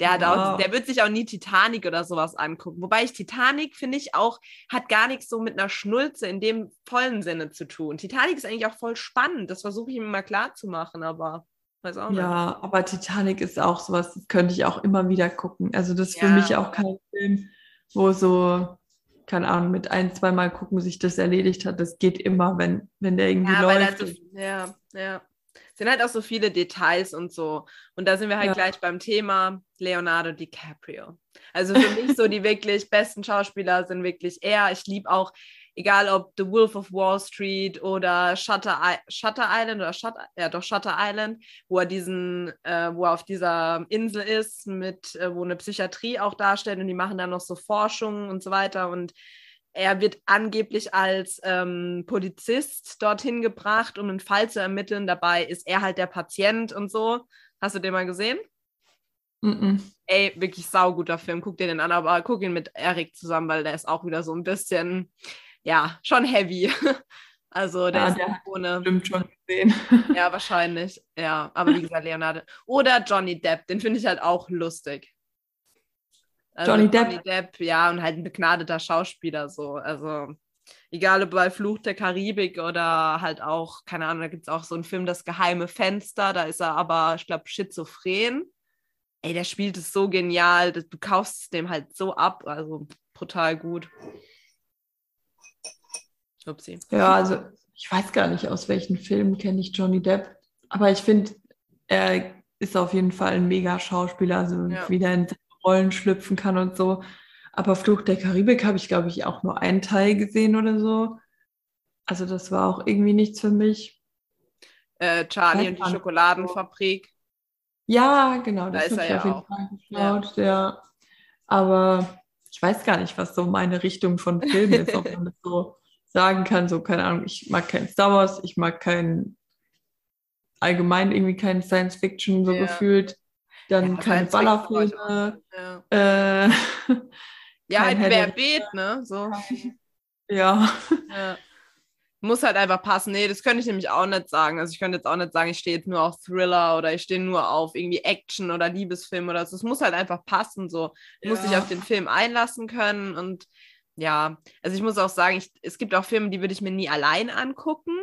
Der, hat wow. auch, der wird sich auch nie Titanic oder sowas angucken. Wobei ich Titanic, finde ich, auch, hat gar nichts so mit einer Schnulze in dem vollen Sinne zu tun. Titanic ist eigentlich auch voll spannend. Das versuche ich ihm immer klar zu machen, aber weiß auch nicht. Ja, aber Titanic ist auch sowas, das könnte ich auch immer wieder gucken. Also das ist ja. für mich auch kein Film, wo so, keine Ahnung, mit ein, zweimal gucken sich das erledigt hat. Das geht immer, wenn, wenn der irgendwie ja, läuft. So, ja, ja sind halt auch so viele Details und so. Und da sind wir halt ja. gleich beim Thema Leonardo DiCaprio. Also für mich so die wirklich besten Schauspieler sind wirklich er. Ich liebe auch, egal ob The Wolf of Wall Street oder Shutter, I Shutter Island oder Shutter, ja doch Shutter Island, wo er diesen, äh, wo er auf dieser Insel ist, mit, äh, wo eine Psychiatrie auch darstellt und die machen dann noch so Forschungen und so weiter und er wird angeblich als ähm, Polizist dorthin gebracht, um einen Fall zu ermitteln. Dabei ist er halt der Patient und so. Hast du den mal gesehen? Mm -mm. Ey, wirklich sauguter Film. Guck dir den an, aber guck ihn mit Erik zusammen, weil der ist auch wieder so ein bisschen, ja, schon heavy. Also der ja, ist der ohne. Stimmt schon gesehen. Ja, wahrscheinlich. Ja, aber wie gesagt, Leonardo. Oder Johnny Depp, den finde ich halt auch lustig. Also Johnny Depp. Johnny Depp, ja, und halt ein begnadeter Schauspieler so. Also egal ob bei Fluch der Karibik oder halt auch, keine Ahnung, da gibt es auch so einen Film, Das geheime Fenster, da ist er aber, ich glaube, schizophren. Ey, der spielt es so genial, du kaufst es dem halt so ab, also brutal gut. Upsi. Ja, also ich weiß gar nicht, aus welchen Filmen kenne ich Johnny Depp, aber ich finde, er ist auf jeden Fall ein mega Schauspieler, also ja. wie der in Rollen schlüpfen kann und so. Aber Fluch der Karibik habe ich, glaube ich, auch nur einen Teil gesehen oder so. Also das war auch irgendwie nichts für mich. Äh, Charlie und die Schokoladenfabrik. Ja, genau, das da ist er ja auf jeden auch. Fall geschaut, ja. ja. Aber ich weiß gar nicht, was so meine Richtung von Filmen ist, ob man das so sagen kann, so, keine Ahnung, ich mag kein Star Wars, ich mag kein allgemein irgendwie kein Science Fiction so ja. gefühlt. Dann ja, keine Ballerfilme. Ja, äh, ja halt querbeet, ne? So. Ja. ja. Muss halt einfach passen. Nee, das könnte ich nämlich auch nicht sagen. Also ich könnte jetzt auch nicht sagen, ich stehe jetzt nur auf Thriller oder ich stehe nur auf irgendwie Action oder Liebesfilm oder so. Es muss halt einfach passen. So. Du musst dich auf den Film einlassen können und ja, also ich muss auch sagen, ich, es gibt auch Filme, die würde ich mir nie allein angucken.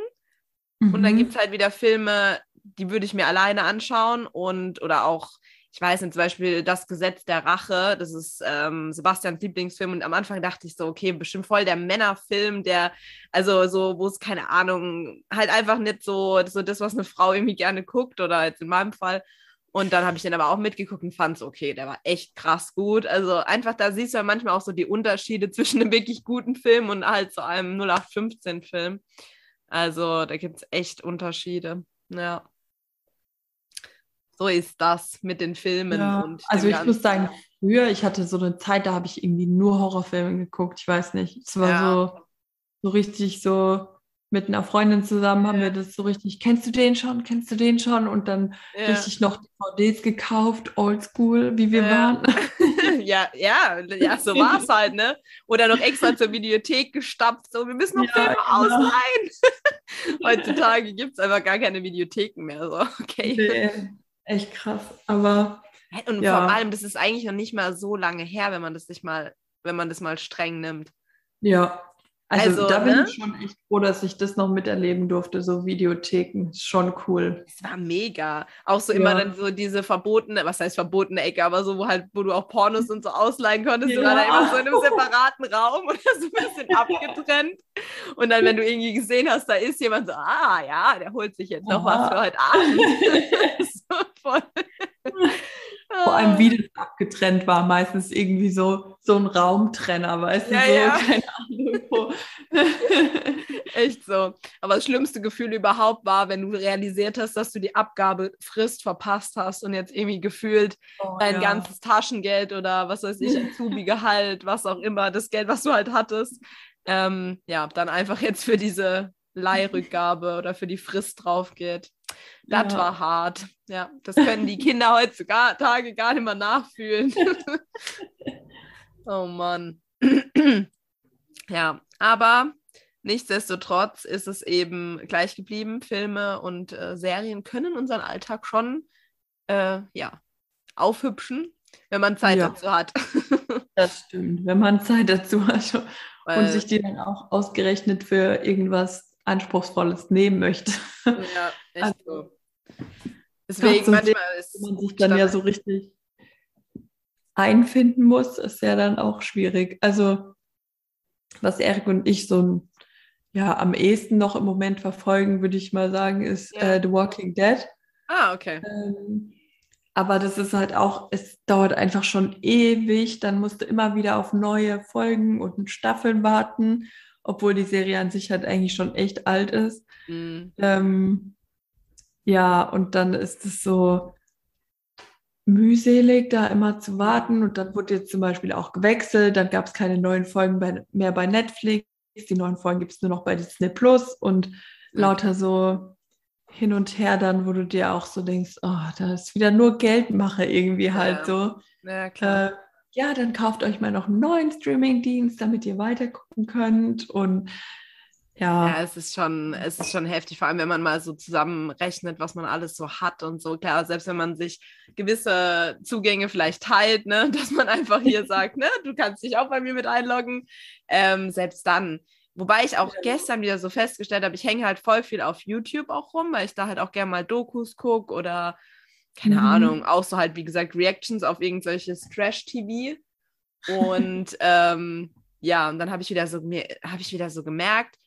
Mhm. Und dann mhm. gibt es halt wieder Filme, die würde ich mir alleine anschauen und oder auch, ich weiß nicht, zum Beispiel Das Gesetz der Rache, das ist ähm, Sebastians Lieblingsfilm und am Anfang dachte ich so, okay, bestimmt voll der Männerfilm, der, also so, wo es keine Ahnung, halt einfach nicht so, so das, was eine Frau irgendwie gerne guckt oder jetzt in meinem Fall. Und dann habe ich den aber auch mitgeguckt und fand es okay, der war echt krass gut. Also einfach, da siehst du ja manchmal auch so die Unterschiede zwischen einem wirklich guten Film und halt so einem 0815-Film. Also da gibt es echt Unterschiede. Ja so ist das mit den Filmen. Ja, also ich muss sagen, früher, ich hatte so eine Zeit, da habe ich irgendwie nur Horrorfilme geguckt. Ich weiß nicht. Es war ja. so, so richtig so mit einer Freundin zusammen haben ja. wir das so richtig, kennst du den schon, kennst du den schon? Und dann ja. richtig noch DVDs gekauft, oldschool, wie wir ja. waren. ja, ja, ja, so war es halt, ne? Oder noch extra zur Videothek gestapft, so, wir müssen noch Filme genau. ausleihen. Heutzutage gibt es einfach gar keine Videotheken mehr, so, okay. Nee echt krass. Aber und ja. vor allem, das ist eigentlich noch nicht mal so lange her, wenn man das nicht mal, wenn man das mal streng nimmt. Ja. Also, also da bin ne? ich schon echt froh, dass ich das noch miterleben durfte, so Videotheken. Ist schon cool. Es war mega. Auch so ja. immer dann so diese verbotene, was heißt verbotene Ecke, aber so, wo halt, wo du auch Pornos und so ausleihen konntest, ja. du war da immer so in einem separaten Raum oder so ein bisschen abgetrennt. Und dann, wenn du irgendwie gesehen hast, da ist jemand so, ah ja, der holt sich jetzt noch Aha. was für heute Abend. so voll. Vor allem, wie das abgetrennt war, meistens irgendwie so, so ein Raumtrenner, weißt du, ja, so, ja. keine Ahnung. Wo. Echt so. Aber das schlimmste Gefühl überhaupt war, wenn du realisiert hast, dass du die Abgabefrist verpasst hast und jetzt irgendwie gefühlt oh, dein ja. ganzes Taschengeld oder was weiß ich, Azubi-Gehalt, was auch immer, das Geld, was du halt hattest, ähm, ja, dann einfach jetzt für diese Leihrückgabe oder für die Frist drauf geht. Das ja. war hart. Ja, das können die Kinder heutzutage gar nicht mehr nachfühlen. oh Mann. ja, aber nichtsdestotrotz ist es eben gleich geblieben. Filme und äh, Serien können unseren Alltag schon äh, ja, aufhübschen, wenn man Zeit ja. dazu hat. das stimmt, wenn man Zeit dazu hat Weil, und sich die dann auch ausgerechnet für irgendwas Anspruchsvolles nehmen möchte. Ja, echt also, so. Deswegen manchmal ist man sich dann ja so richtig einfinden muss, ist ja dann auch schwierig. Also was Erik und ich so ja am ehesten noch im Moment verfolgen, würde ich mal sagen, ist ja. äh, The Walking Dead. Ah, okay. Ähm, aber das ist halt auch, es dauert einfach schon ewig. Dann musst du immer wieder auf neue Folgen und Staffeln warten, obwohl die Serie an sich halt eigentlich schon echt alt ist. Mhm. Ähm, ja, und dann ist es so mühselig, da immer zu warten. Und dann wurde jetzt zum Beispiel auch gewechselt. Dann gab es keine neuen Folgen bei, mehr bei Netflix. Die neuen Folgen gibt es nur noch bei Disney Plus und lauter so hin und her dann, wo du dir auch so denkst, oh, da ist wieder nur Geldmache irgendwie halt ja. so. Ja, klar. Äh, ja, dann kauft euch mal noch einen neuen Streaming-Dienst, damit ihr weitergucken könnt. Und ja. ja, es ist schon, es ist schon heftig, vor allem wenn man mal so zusammenrechnet, was man alles so hat und so. Klar, selbst wenn man sich gewisse Zugänge vielleicht teilt, ne, dass man einfach hier sagt, ne, du kannst dich auch bei mir mit einloggen. Ähm, selbst dann Wobei ich auch gestern wieder so festgestellt habe, ich hänge halt voll viel auf YouTube auch rum, weil ich da halt auch gerne mal Dokus gucke oder keine mhm. Ahnung, auch so halt, wie gesagt, Reactions auf irgendwelches Trash-TV. Und ähm, ja, und dann habe ich wieder so mir, habe ich wieder so gemerkt,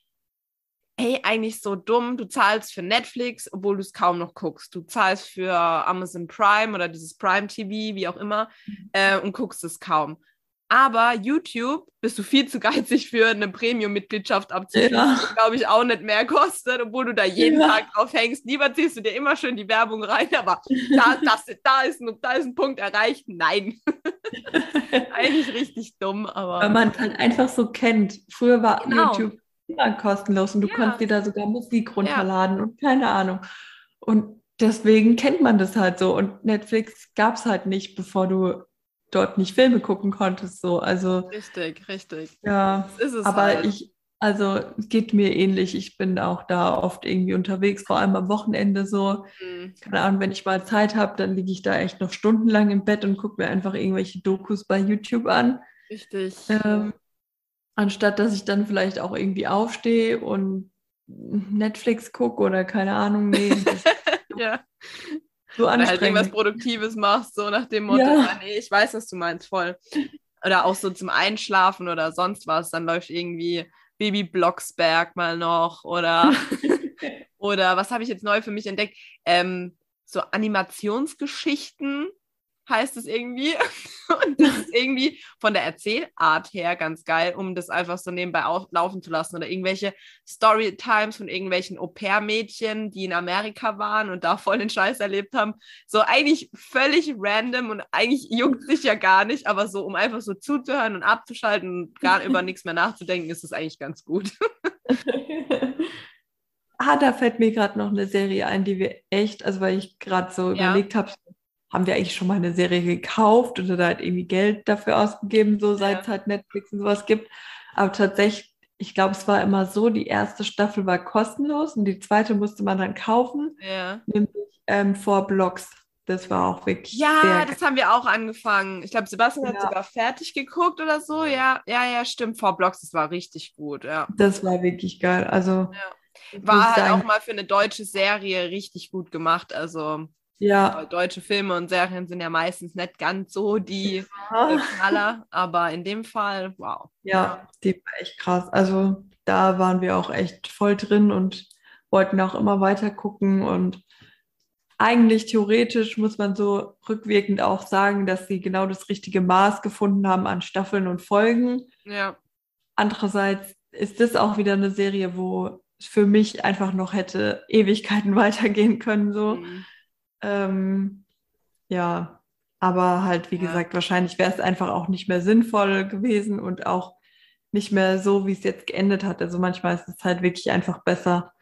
hey, eigentlich so dumm, du zahlst für Netflix, obwohl du es kaum noch guckst. Du zahlst für Amazon Prime oder dieses Prime TV, wie auch immer, mhm. äh, und guckst es kaum. Aber YouTube bist du viel zu geizig für eine Premium-Mitgliedschaft abzuschließen, ja. glaube ich, auch nicht mehr kostet, obwohl du da jeden ja. Tag drauf hängst. Lieber ziehst du dir immer schön die Werbung rein, aber da, das, da, ist, ein, da ist ein Punkt erreicht. Nein. Eigentlich richtig dumm, aber. Weil man halt einfach so kennt. Früher war genau. YouTube immer kostenlos und du ja. konntest dir da sogar Musik runterladen und keine Ahnung. Und deswegen kennt man das halt so. Und Netflix gab es halt nicht, bevor du dort nicht Filme gucken konntest. So. Also, richtig, richtig. Ja, aber halt. ich, also es geht mir ähnlich. Ich bin auch da oft irgendwie unterwegs, vor allem am Wochenende so. Mhm. Keine Ahnung, wenn ich mal Zeit habe, dann liege ich da echt noch stundenlang im Bett und gucke mir einfach irgendwelche Dokus bei YouTube an. Richtig. Ähm, anstatt dass ich dann vielleicht auch irgendwie aufstehe und Netflix gucke oder keine Ahnung, nee. ja so. Oder halt irgendwas Produktives machst, so nach dem Motto, ja. Ah, nee, ich weiß, was du meinst, voll. Oder auch so zum Einschlafen oder sonst was, dann läuft irgendwie Baby Blocksberg mal noch oder, oder was habe ich jetzt neu für mich entdeckt? Ähm, so Animationsgeschichten heißt es irgendwie. Und das ist irgendwie von der Erzählart her ganz geil, um das einfach so nebenbei laufen zu lassen. Oder irgendwelche Storytimes von irgendwelchen Au-pair-Mädchen, die in Amerika waren und da voll den Scheiß erlebt haben. So eigentlich völlig random und eigentlich juckt sich ja gar nicht, aber so, um einfach so zuzuhören und abzuschalten und gar über nichts mehr nachzudenken, ist es eigentlich ganz gut. ah, da fällt mir gerade noch eine Serie ein, die wir echt, also weil ich gerade so ja. überlegt habe, haben wir eigentlich schon mal eine Serie gekauft oder da halt irgendwie Geld dafür ausgegeben, so seit es halt Netflix und sowas gibt. Aber tatsächlich, ich glaube, es war immer so, die erste Staffel war kostenlos und die zweite musste man dann kaufen, ja. nämlich ähm, vor Blocks. Das war auch wirklich. Ja, das haben wir auch angefangen. Ich glaube, Sebastian ja. hat sogar fertig geguckt oder so. Ja, ja, ja, stimmt. Vor Blocks, das war richtig gut, ja. Das war wirklich geil. Also. Ja. War halt auch mal für eine deutsche Serie richtig gut gemacht. Also ja. Deutsche Filme und Serien sind ja meistens nicht ganz so die ja. Knaller, aber in dem Fall, wow. Ja, die war echt krass. Also da waren wir auch echt voll drin und wollten auch immer weiter gucken und eigentlich theoretisch muss man so rückwirkend auch sagen, dass sie genau das richtige Maß gefunden haben an Staffeln und Folgen. Ja. Andererseits ist das auch wieder eine Serie, wo es für mich einfach noch hätte Ewigkeiten weitergehen können so. Mhm. Ähm, ja, aber halt, wie ja. gesagt, wahrscheinlich wäre es einfach auch nicht mehr sinnvoll gewesen und auch nicht mehr so, wie es jetzt geendet hat. Also manchmal ist es halt wirklich einfach besser,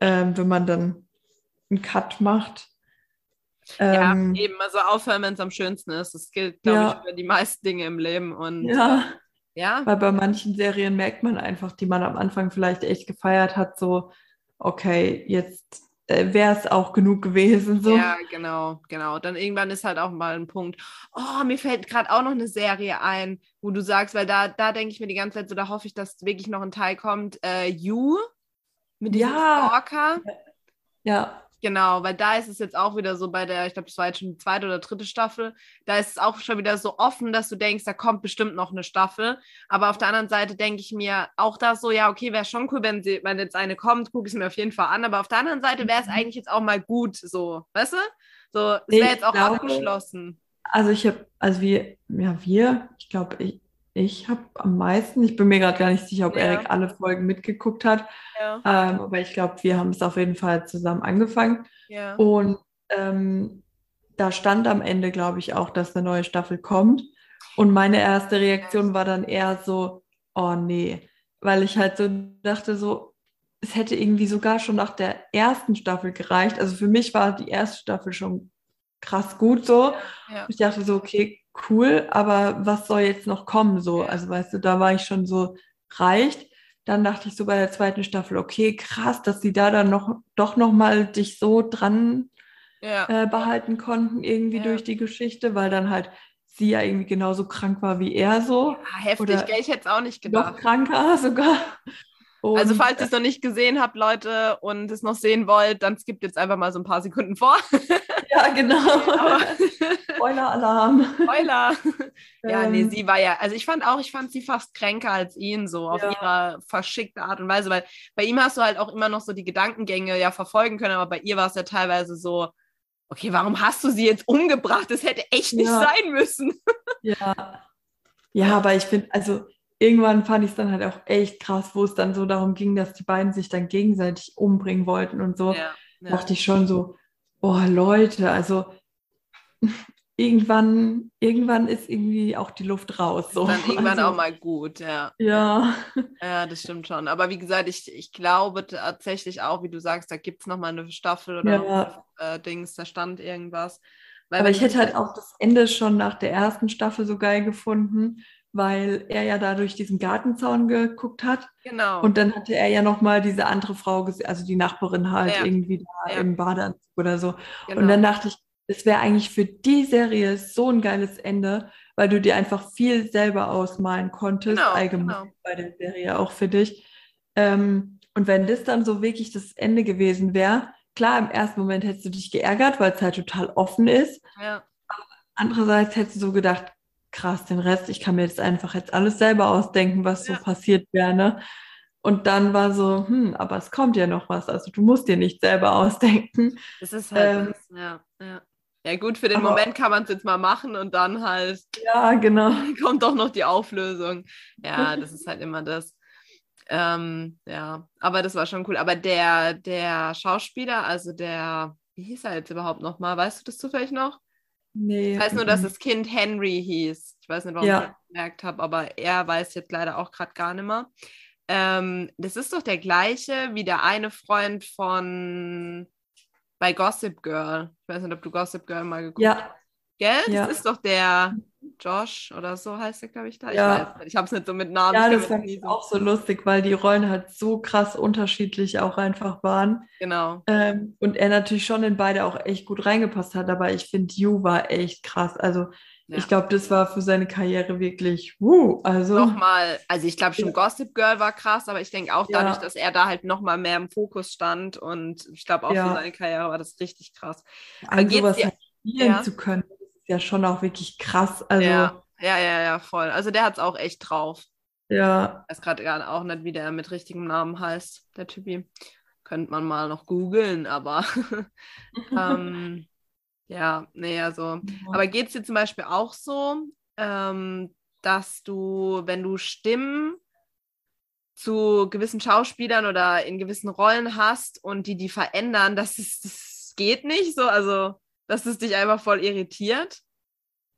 ähm, wenn man dann einen Cut macht. Ähm, ja, eben, also aufhören, wenn es am schönsten ist. Das gilt, glaube ja. ich, für die meisten Dinge im Leben. Und, ja. ja. Weil bei manchen Serien merkt man einfach, die man am Anfang vielleicht echt gefeiert hat, so, okay, jetzt äh, wäre es auch genug gewesen. So. Ja, genau, genau. Dann irgendwann ist halt auch mal ein Punkt. Oh, mir fällt gerade auch noch eine Serie ein, wo du sagst, weil da, da denke ich mir die ganze Zeit so, da hoffe ich, dass wirklich noch ein Teil kommt. Äh, you mit diesem ja. Stalker. Ja. Genau, weil da ist es jetzt auch wieder so bei der, ich glaube, das war jetzt schon die zweite oder dritte Staffel, da ist es auch schon wieder so offen, dass du denkst, da kommt bestimmt noch eine Staffel. Aber auf der anderen Seite denke ich mir auch da so, ja, okay, wäre schon cool, wenn, sie, wenn jetzt eine kommt, gucke ich es mir auf jeden Fall an. Aber auf der anderen Seite wäre es mhm. eigentlich jetzt auch mal gut, so, weißt du? So, es wäre jetzt auch glaube, abgeschlossen. Also ich habe, also wir, ja, wir, ich glaube, ich, ich habe am meisten, ich bin mir gerade gar nicht sicher, ob ja. Erik alle Folgen mitgeguckt hat, ja. ähm, aber ich glaube, wir haben es auf jeden Fall zusammen angefangen. Ja. Und ähm, da stand am Ende, glaube ich, auch, dass eine neue Staffel kommt. Und meine erste Reaktion war dann eher so, oh nee, weil ich halt so dachte, so, es hätte irgendwie sogar schon nach der ersten Staffel gereicht. Also für mich war die erste Staffel schon krass gut so. Ich dachte so, okay, cool, aber was soll jetzt noch kommen? So, also weißt du, da war ich schon so reicht. Dann dachte ich so bei der zweiten Staffel, okay, krass, dass sie da dann noch doch noch mal dich so dran ja. äh, behalten konnten irgendwie ja. durch die Geschichte, weil dann halt sie ja irgendwie genauso krank war wie er so. Ja, heftig, Oder gell? ich hätte es auch nicht gedacht. Noch kranker sogar. Und, also falls ihr es noch nicht gesehen habt, Leute, und es noch sehen wollt, dann skippt jetzt einfach mal so ein paar Sekunden vor. Ja, genau. Spoiler-Alarm. Spoiler. Ja, nee, Ähm. sie war ja, also ich fand auch, ich fand sie fast kränker als ihn, so auf Ja. ihrer verschickte Art und Weise, weil bei ihm hast du halt auch immer noch so die Gedankengänge ja verfolgen können, aber bei ihr war es ja teilweise so, okay, warum hast du sie jetzt umgebracht? Das hätte echt nicht Ja. sein müssen. Ja. Ja, aber ich finde, also irgendwann fand ich es dann halt auch echt krass, wo es dann so darum ging, dass die beiden sich dann gegenseitig umbringen wollten und so. Ja, ja. dachte ich schon so, oh Leute, also irgendwann, irgendwann ist irgendwie auch die Luft raus. So. Dann irgendwann also, auch mal gut, ja. Ja, Ja, das stimmt schon. Aber wie gesagt, ich, ich glaube tatsächlich auch, wie du sagst, da gibt es nochmal eine Staffel oder Ja. äh, Dings, da stand irgendwas. Weil aber ich hätte halt auch das Ende schon nach der ersten Staffel so geil gefunden, weil er ja da durch diesen Gartenzaun geguckt hat. Genau. Und dann hatte er ja nochmal diese andere Frau gesehen, also die Nachbarin halt Ja. irgendwie da Ja. im Badeanzug oder so. genau. Und dann dachte ich, es wäre eigentlich für die Serie so ein geiles Ende, weil du dir einfach viel selber ausmalen konntest, Genau, allgemein genau. bei der Serie auch für dich. Ähm, und wenn das dann so wirklich das Ende gewesen wäre, klar, im ersten Moment hättest du dich geärgert, weil es halt total offen ist. ja. Andererseits hättest du so gedacht, krass, den Rest, ich kann mir jetzt einfach jetzt alles selber ausdenken, was Ja. so passiert wäre. Ne? Und dann war so, hm, aber es kommt ja noch was. Also du musst dir nicht selber ausdenken. Das ist halt, Ähm, das, ja, ja. Ja, gut, für den aber- Moment kann man es jetzt mal machen und dann halt Ja, genau. kommt doch noch die Auflösung. Ja, das ist halt immer das. Ähm, ja, aber das war schon cool. Aber der, der Schauspieler, also der, wie hieß er jetzt überhaupt nochmal? Weißt du das zufällig noch? Nee. Ich weiß nur, dass das Kind Henry hieß. Ich weiß nicht, warum Ja. ich das gemerkt habe, aber er weiß jetzt leider auch gerade gar nicht mehr. Ähm, das ist doch der gleiche wie der eine Freund von bei Gossip Girl. Ich weiß nicht, ob du Gossip Girl mal geguckt hast. Ja, Gell? Ja. Das ist doch der Josh oder so heißt er, glaube ich, da. Ich Ja. nicht. Ich habe es nicht so mit Namen. ja, ich das fand ich so- auch so lustig, weil die Rollen halt so krass unterschiedlich auch einfach waren. Genau. Ähm, und er natürlich schon in beide auch echt gut reingepasst hat, aber ich finde, Yu war echt krass. Also Ja. ich glaube, das war für seine Karriere wirklich, wuh, also Nochmal, also ich glaube schon Ja. Gossip Girl war krass, aber ich denke auch Ja. dadurch, dass er da halt nochmal mehr im Fokus stand und ich glaube auch Ja. für seine Karriere war das richtig krass. an geht's sowas dir- spielen Ja. zu können, ja schon auch wirklich krass. Also ja, ja, ja, ja, voll. Also der hat es auch echt drauf. ja, Ich weiß gerade auch nicht, wie der mit richtigem Namen heißt, der Typi. Könnte man mal noch googeln, aber ähm, ja, nee, also. Aber geht es dir zum Beispiel auch so, ähm, dass du, wenn du Stimmen zu gewissen Schauspielern oder in gewissen Rollen hast und die die verändern, dass es das geht nicht so, also dass es dich einfach voll irritiert?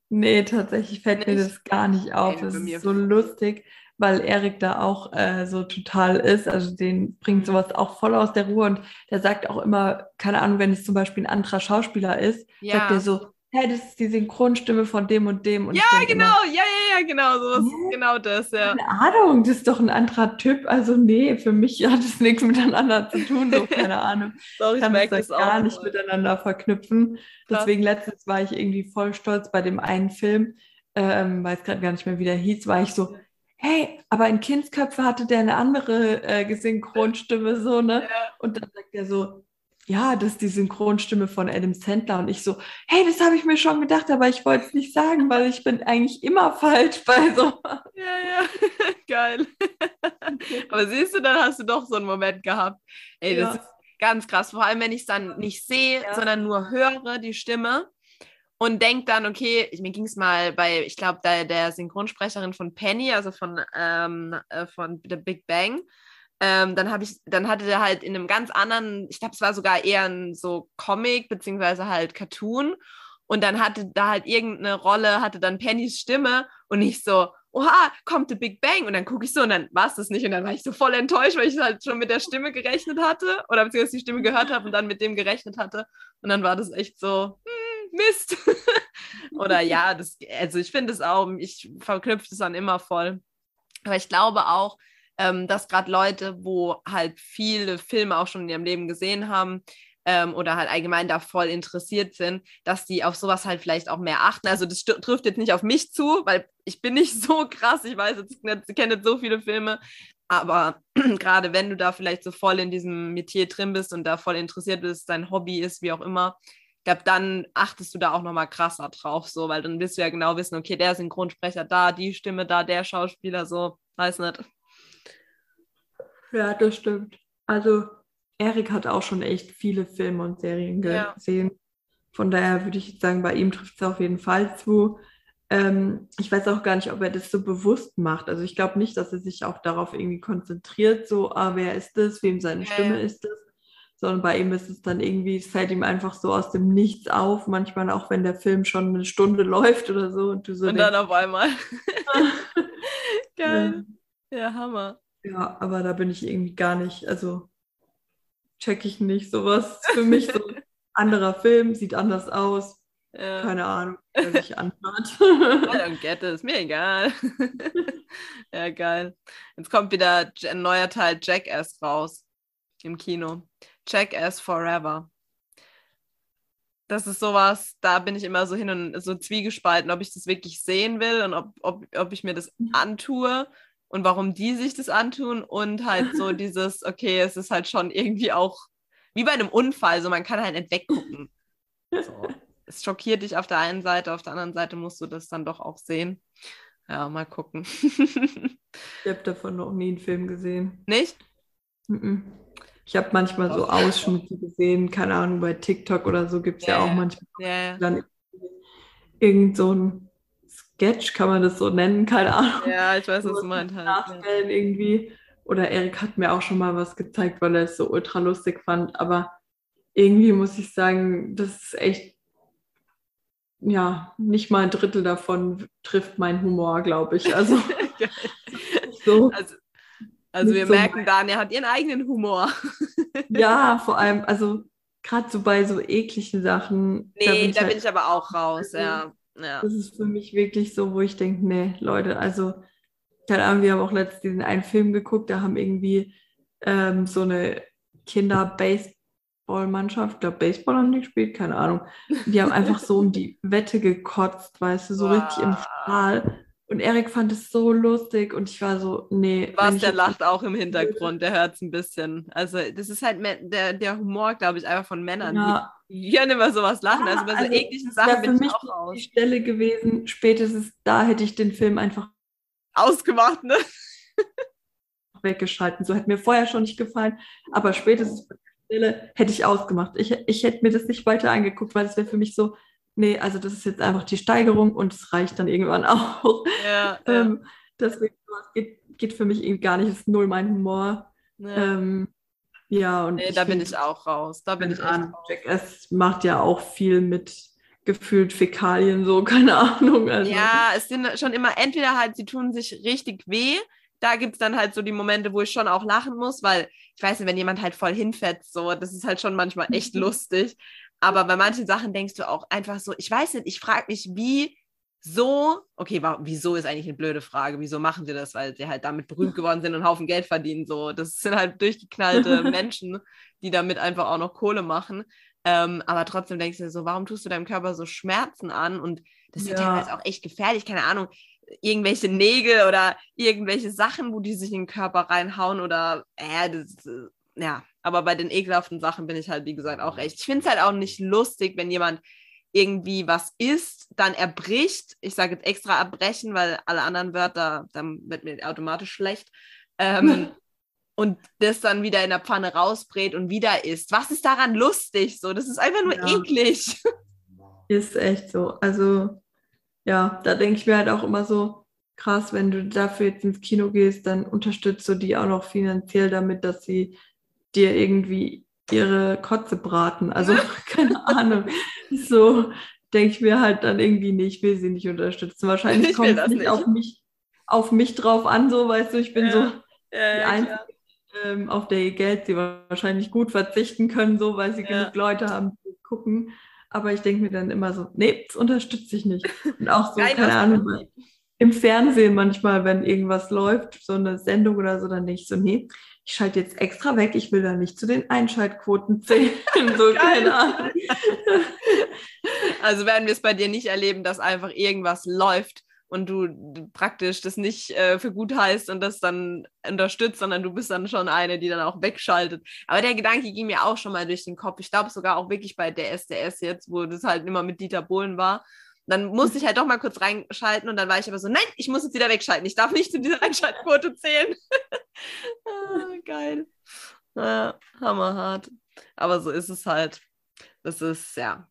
Nee, tatsächlich fällt mir Nicht? das gar nicht auf. Ey, Das mir ist so lustig, weil Erik da auch äh, so total ist. Also den bringt Mhm. sowas auch voll aus der Ruhe und der sagt auch immer, keine Ahnung, wenn es zum Beispiel ein anderer Schauspieler ist, sagt er so, hey, das ist die Synchronstimme von dem und dem. Und ja, genau, Immer, ja, ja, ja, genau, so ist Hä? genau das, ja. keine Ahnung, das ist doch ein anderer Typ. Also nee, für mich hat es nichts miteinander zu tun, so keine Ahnung. Doch, Ich ich kann das das auch. gar nicht voll. miteinander verknüpfen. Krass. Deswegen letztens war ich irgendwie voll stolz bei dem einen Film, ähm, weiß gerade gar nicht mehr, wie der hieß, war ich so, hey, aber in Kindsköpfe hatte der eine andere äh, Synchronstimme, so, ne? Ja. Und dann sagt er so, ja, das ist die Synchronstimme von Adam Sandler. Und ich so, hey, das habe ich mir schon gedacht, aber ich wollte es nicht sagen, weil ich bin eigentlich immer falsch bei so. Ja, ja, geil. Aber siehst du, dann hast du doch so einen Moment gehabt. Ey, das Ja. ist ganz krass. Vor allem, wenn ich es dann nicht sehe, Ja. sondern nur höre, die Stimme. Und denke dann, okay, ich, mir ging es mal bei, ich glaube, der, der Synchronsprecherin von Penny, also von, ähm, äh, von The Big Bang. Ähm, dann habe ich, dann hatte der halt in einem ganz anderen, ich glaube, es war sogar eher ein so Comic, beziehungsweise halt Cartoon. Und dann hatte da halt irgendeine Rolle, hatte dann Pennys Stimme und ich so, oha, kommt The Big Bang. Und dann gucke ich so und dann war es das nicht. Und dann war ich so voll enttäuscht, weil ich halt schon mit der Stimme gerechnet hatte oder beziehungsweise die Stimme gehört habe und dann mit dem gerechnet hatte. Und dann war das echt so, hm, Mist. oder ja, das, also ich finde es auch, ich verknüpfe es dann immer voll. Aber ich glaube auch, ähm, dass gerade Leute, wo halt viele Filme auch schon in ihrem Leben gesehen haben, ähm, oder halt allgemein da voll interessiert sind, dass die auf sowas halt vielleicht auch mehr achten. Also das trifft jetzt nicht auf mich zu, weil ich bin nicht so krass, ich weiß jetzt ich kenne nicht so viele Filme, aber gerade wenn du da vielleicht so voll in diesem Metier drin bist und da voll interessiert bist, dein Hobby ist, wie auch immer, ich glaube, dann achtest du da auch nochmal krasser drauf, so, weil dann wirst du ja genau wissen, okay, der Synchronsprecher da, die Stimme da, der Schauspieler so, weiß nicht. Ja, das stimmt. Also Erik hat auch schon echt viele Filme und Serien Ja. gesehen. Von daher würde ich sagen, bei ihm trifft es auf jeden Fall zu. Ähm, ich weiß auch gar nicht, ob er das so bewusst macht. Also ich glaube nicht, dass er sich auch darauf irgendwie konzentriert, so, ah, wer ist das, wem seine Ja, Stimme ja. ist das, sondern bei ihm ist es dann irgendwie, es fällt ihm einfach so aus dem Nichts auf, manchmal auch, wenn der Film schon eine Stunde läuft oder so und du so Und dann denkst, auf einmal. Geil. ja, Ja, Hammer. Ja, aber da bin ich irgendwie gar nicht, also check ich nicht sowas. Für mich so ein anderer Film, sieht anders aus, Ja. keine Ahnung, wer sich anhört. I don't get it, ist mir egal. ja, geil. Jetzt kommt wieder ein neuer Teil Jackass raus im Kino. Jackass Forever. Das ist sowas, da bin ich immer so hin und so zwiegespalten, ob ich das wirklich sehen will und ob, ob, ob ich mir das antue und warum die sich das antun und halt so dieses, okay, es ist halt schon irgendwie auch wie bei einem Unfall, so man kann halt nicht weggucken. So. Es schockiert dich auf der einen Seite, auf der anderen Seite musst du das dann doch auch sehen. Ja, mal gucken. Ich habe davon noch nie einen Film gesehen. Nicht? Ich habe manchmal so Ausschnitte gesehen, keine Ahnung, bei TikTok oder so gibt es ja Ja, auch manchmal Ja, ja. dann irgend so ein Sketch, kann man das so nennen, keine Ahnung. Ja, ich weiß, was du meinst. Halt. Ja. nachstellen irgendwie. Oder Erik hat mir auch schon mal was gezeigt, weil er es so ultra lustig fand. Aber irgendwie muss ich sagen, das ist echt, ja, nicht mal ein Drittel davon trifft meinen Humor, glaube ich. Also so, Also, also wir so merken, mein- Daniel hat ihren eigenen Humor. ja, vor allem, also gerade so bei so ekligen Sachen, da Nee, bin ich da halt, bin ich aber auch raus, ja. Ja. das ist für mich wirklich so, wo ich denke, nee, Leute, also, keine Ahnung, wir haben auch letztens diesen einen Film geguckt, da haben irgendwie ähm, so eine Kinder-Baseball-Mannschaft, ich glaube, Baseball haben die gespielt, keine Ahnung. Die haben einfach so um die Wette gekotzt, weißt du, so richtig im Wow. Strahl. Und Erik fand es so lustig und ich war so, nee. Was, der lacht auch im Hintergrund, der hört es ein bisschen. Also, das ist halt der, der Humor, glaube ich, einfach von Männern. Ja, Die können immer sowas lachen. Ja, also bei so also ekligen Sachen bin ich auch die raus. Stelle gewesen, spätestens da hätte ich den Film einfach Ausgemacht, ne? weggeschalten. So hätte mir vorher schon nicht gefallen, aber spätestens bei der Stelle hätte ich ausgemacht. Ich, ich hätte mir das nicht weiter angeguckt, weil es wäre für mich so, nee, also das ist jetzt einfach die Steigerung und es reicht dann irgendwann auch. Ja, ja, Ähm, deswegen sowas geht, geht für mich eben gar nicht, ist null mein Humor. ja. Ähm, ja, und Nee, da bin ich auch raus. Da bin ich raus. Jackass macht ja auch viel mit gefühlt Fäkalien, so, keine Ahnung. Also, Ja, es sind schon immer, entweder halt, sie tun sich richtig weh. Da gibt es dann halt so die Momente, wo ich schon auch lachen muss, weil ich weiß nicht, wenn jemand halt voll hinfetzt, so, das ist halt schon manchmal echt lustig. Aber bei manchen Sachen denkst du auch einfach so, ich weiß nicht, ich frage mich, wie so, okay, wa- wieso ist eigentlich eine blöde Frage, wieso machen sie das, weil sie halt damit berühmt geworden sind und einen Haufen Geld verdienen, so, das sind halt durchgeknallte Menschen, die damit einfach auch noch Kohle machen, ähm, aber trotzdem denkst du dir so, warum tust du deinem Körper so Schmerzen an? Und das ist ja. teilweise auch echt gefährlich, keine Ahnung, irgendwelche Nägel oder irgendwelche Sachen, wo die sich in den Körper reinhauen oder, äh, das, äh, ja, aber bei den ekelhaften Sachen bin ich halt, wie gesagt, auch echt. Ich finde es halt auch nicht lustig, wenn jemand irgendwie was isst, dann erbricht. Ich sage jetzt extra erbrechen, weil alle anderen Wörter, dann wird mir automatisch schlecht. Ähm, und das dann wieder in der Pfanne rausbrät und wieder isst. Was ist daran lustig? So, das ist einfach nur Ja. eklig. Ist echt so. Also, ja, da denke ich mir halt auch immer so, krass, wenn du dafür jetzt ins Kino gehst, dann unterstützt du die auch noch finanziell damit, dass sie dir irgendwie ihre Kotze braten. Also, keine Ahnung. So denke ich mir halt dann irgendwie nicht, ich will sie nicht unterstützen. Wahrscheinlich kommt es nicht, nicht. auf mich, auf mich drauf an, so, weißt du, ich bin Ja. so die Ja, Einzige, ähm, auf der ihr Geld sie wahrscheinlich gut verzichten können, so weil sie genug Leute haben, die gucken. Aber ich denke mir dann immer so, nee, das unterstütze ich nicht. Und auch so, Rein keine Ahnung, im Fernsehen manchmal, wenn irgendwas läuft, so eine Sendung oder so, dann denke ich so, nee, ich schalte jetzt extra weg, ich will da nicht zu den Einschaltquoten zählen. so, keine Ahnung. Also werden wir es bei dir nicht erleben, dass einfach irgendwas läuft und du praktisch das nicht äh, für gut heißt und das dann unterstützt, sondern du bist dann schon eine, die dann auch wegschaltet. Aber der Gedanke ging mir auch schon mal durch den Kopf. Ich glaube sogar auch wirklich bei der SDS jetzt, wo das halt immer mit Dieter Bohlen war. Dann musste ich halt doch mal kurz reinschalten und dann war ich aber so, nein, ich muss jetzt wieder wegschalten. Ich darf nicht zu dieser Einschaltquote zählen. ah, geil. Ja, hammerhart. Aber so ist es halt. Das ist, ja,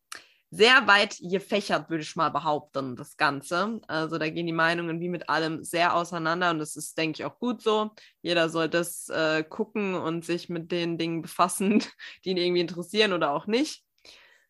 sehr weit gefächert, würde ich mal behaupten, das Ganze. Also da gehen die Meinungen wie mit allem sehr auseinander und das ist, denke ich, auch gut so. Jeder soll das äh, gucken und sich mit den Dingen befassen, die ihn irgendwie interessieren oder auch nicht.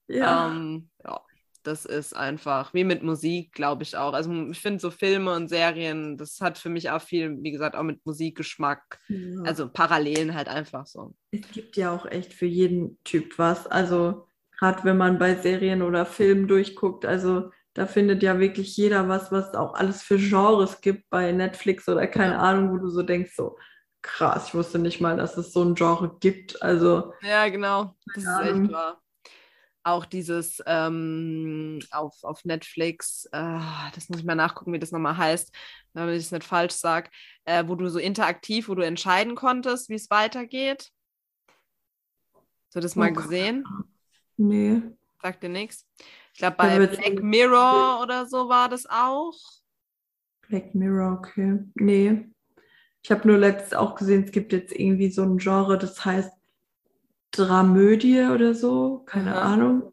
Ja. Ähm, ja, das ist einfach wie mit Musik, glaube ich auch. Also ich finde so Filme und Serien, das hat für mich auch viel, wie gesagt, auch mit Musikgeschmack, ja. also Parallelen halt einfach so. Es gibt ja auch echt für jeden Typ was. Also gerade wenn man bei Serien oder Filmen durchguckt, also da findet ja wirklich jeder was, was auch alles für Genres gibt bei Netflix oder keine ja. Ahnung, wo du so denkst, so krass, ich wusste nicht mal, dass es so ein Genre gibt. Also ja, genau, das ist echt wahr. Auch dieses ähm, auf, auf Netflix, äh, das muss ich mal nachgucken, wie das nochmal heißt, damit ich es nicht falsch sage, äh, wo du so interaktiv, wo du entscheiden konntest, wie es weitergeht. Hast du das mal oh, gesehen? Nee. Sagt dir nichts? Ich glaube, bei Black Mirror oder so war das auch. Black Mirror, okay. Nee. Ich habe nur letztens auch gesehen, es gibt jetzt irgendwie so ein Genre, das heißt Dramödie oder so. Keine Aha. Ahnung.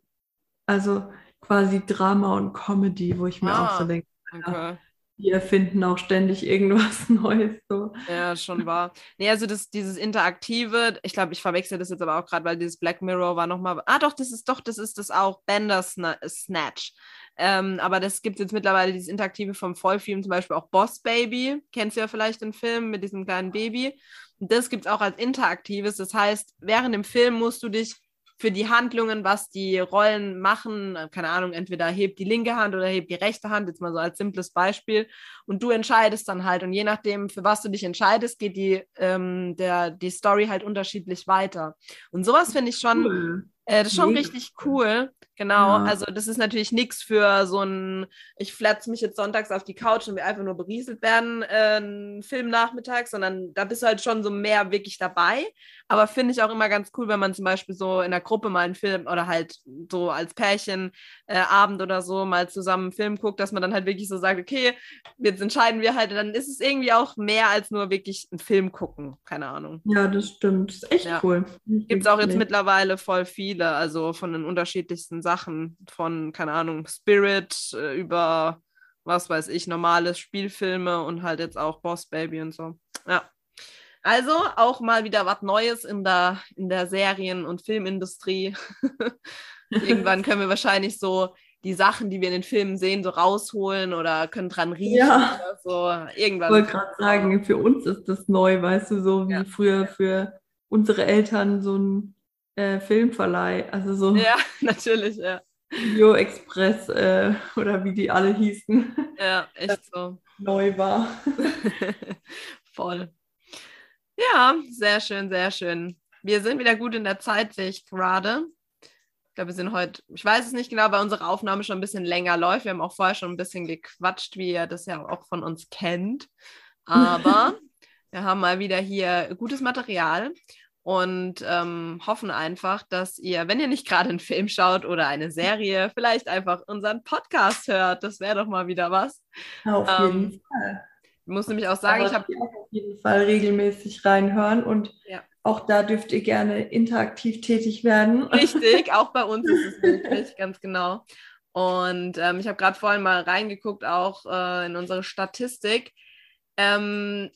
Also quasi Drama und Comedy, wo ich mir ah, auch so denke, okay. die erfinden auch ständig irgendwas Neues. So. Ja, schon wahr. Nee, also das, dieses Interaktive, ich glaube, ich verwechsel das jetzt aber auch gerade, weil dieses Black Mirror war nochmal. Ah, doch, das ist doch, das ist das auch, Bender Snatch. Ähm, aber das gibt es jetzt mittlerweile, dieses Interaktive vom Vollfilm, zum Beispiel auch Boss Baby. Kennst du ja vielleicht den Film mit diesem kleinen Baby. Das gibt es auch als Interaktives. Das heißt, während dem Film musst du dich für die Handlungen, was die Rollen machen, keine Ahnung, entweder hebt die linke Hand oder hebt die rechte Hand, jetzt mal so als simples Beispiel. Und du entscheidest dann halt. Und je nachdem, für was du dich entscheidest, geht die, ähm, der, die Story halt unterschiedlich weiter. Und sowas finde ich schon, cool. äh, das ist schon richtig cool. Genau, ja. also das ist natürlich nichts für so ein, ich flatze mich jetzt sonntags auf die Couch und will einfach nur berieselt werden, äh, Filmnachmittag, sondern da bist du halt schon so mehr wirklich dabei. Aber finde ich auch immer ganz cool, wenn man zum Beispiel so in der Gruppe mal einen Film oder halt so als Pärchen äh, Abend oder so mal zusammen einen Film guckt, dass man dann halt wirklich so sagt, okay, jetzt entscheiden wir halt, dann ist es irgendwie auch mehr als nur wirklich einen Film gucken, keine Ahnung. Ja, das stimmt, das ist echt ja. cool. Gibt es auch jetzt mittlerweile voll viele, also von den unterschiedlichsten Sachen von, keine Ahnung, Spirit äh, über, was weiß ich, normale Spielfilme und halt jetzt auch Boss Baby und so. Ja. Also auch mal wieder was Neues in der, in der Serien- und Filmindustrie. Irgendwann können wir wahrscheinlich so die Sachen, die wir in den Filmen sehen, so rausholen oder können dran riechen ja. oder so. Irgendwann. Ich wollte gerade sagen, für uns ist das neu, weißt du, so wie ja. früher für unsere Eltern so ein äh, Filmverleih. Also so. Ja, natürlich, ja. Video Express äh, oder wie die alle hießen. Ja, echt so. Neu war. Voll. Ja, sehr schön, sehr schön. Wir sind wieder gut in der Zeit, sehe ich gerade. Ich glaube, wir sind heute, ich weiß es nicht genau, weil unsere Aufnahme schon ein bisschen länger läuft. Wir haben auch vorher schon ein bisschen gequatscht, wie ihr das ja auch von uns kennt. Aber wir haben mal wieder hier gutes Material und ähm, hoffen einfach, dass ihr, wenn ihr nicht gerade einen Film schaut oder eine Serie, vielleicht einfach unseren Podcast hört. Das wäre doch mal wieder was. Auf ähm, jeden Fall. Ich muss nämlich auch sagen, Aber ich habe auf jeden Fall regelmäßig reinhören und ja. auch da dürft ihr gerne interaktiv tätig werden. Richtig, auch bei uns ist es möglich, ganz genau. Und ähm, ich habe gerade vorhin mal reingeguckt, auch äh, in unsere Statistik. Ähm,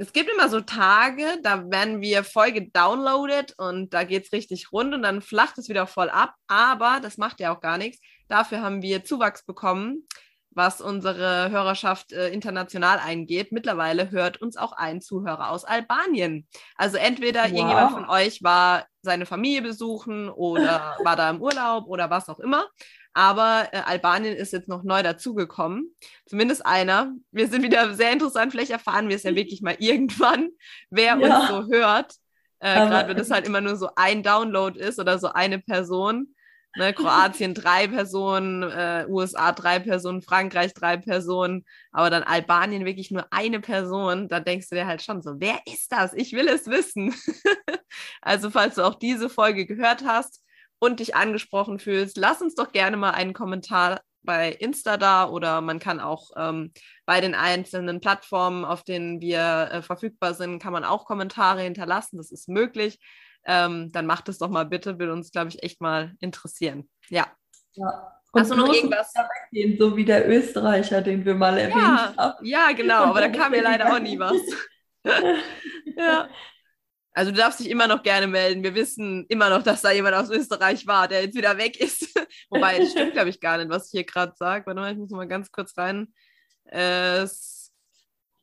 es gibt immer so Tage, da werden wir voll gedownloadet und da geht es richtig rund und dann flacht es wieder voll ab. Aber das macht ja auch gar nichts. Dafür haben wir Zuwachs bekommen, was unsere Hörerschaft äh, international eingeht. Mittlerweile hört uns auch ein Zuhörer aus Albanien. Also entweder wow. irgendjemand von euch war seine Familie besuchen oder war da im Urlaub oder was auch immer. Aber äh, Albanien ist jetzt noch neu dazugekommen. Zumindest einer. Wir sind wieder sehr interessant. Vielleicht erfahren wir es ja wirklich mal irgendwann, wer ja. uns so hört. Äh, Gerade wenn das halt immer nur so ein Download ist oder so eine Person. Ne, Kroatien drei Personen, äh, USA drei Personen, Frankreich drei Personen, aber dann Albanien wirklich nur eine Person. Da denkst du dir halt schon so, wer ist das? Ich will es wissen. also falls du auch diese Folge gehört hast und dich angesprochen fühlst, lass uns doch gerne mal einen Kommentar bei Insta da oder man kann auch ähm, bei den einzelnen Plattformen, auf denen wir äh, verfügbar sind, kann man auch Kommentare hinterlassen. Das ist möglich ähm, dann macht es doch mal bitte, will uns, glaube ich, echt mal interessieren. Ja. ja. Und Hast du noch irgendwas? Weggehen, so wie der Österreicher, den wir mal erwähnt ja, haben. Ja, genau, aber da kam mir leider auch nie was. ja. Also du darfst dich immer noch gerne melden. Wir wissen immer noch, dass da jemand aus Österreich war, der jetzt wieder weg ist. Wobei, das stimmt, glaube ich, gar nicht, was ich hier gerade sage. Warte mal, ich muss mal ganz kurz rein. Äh,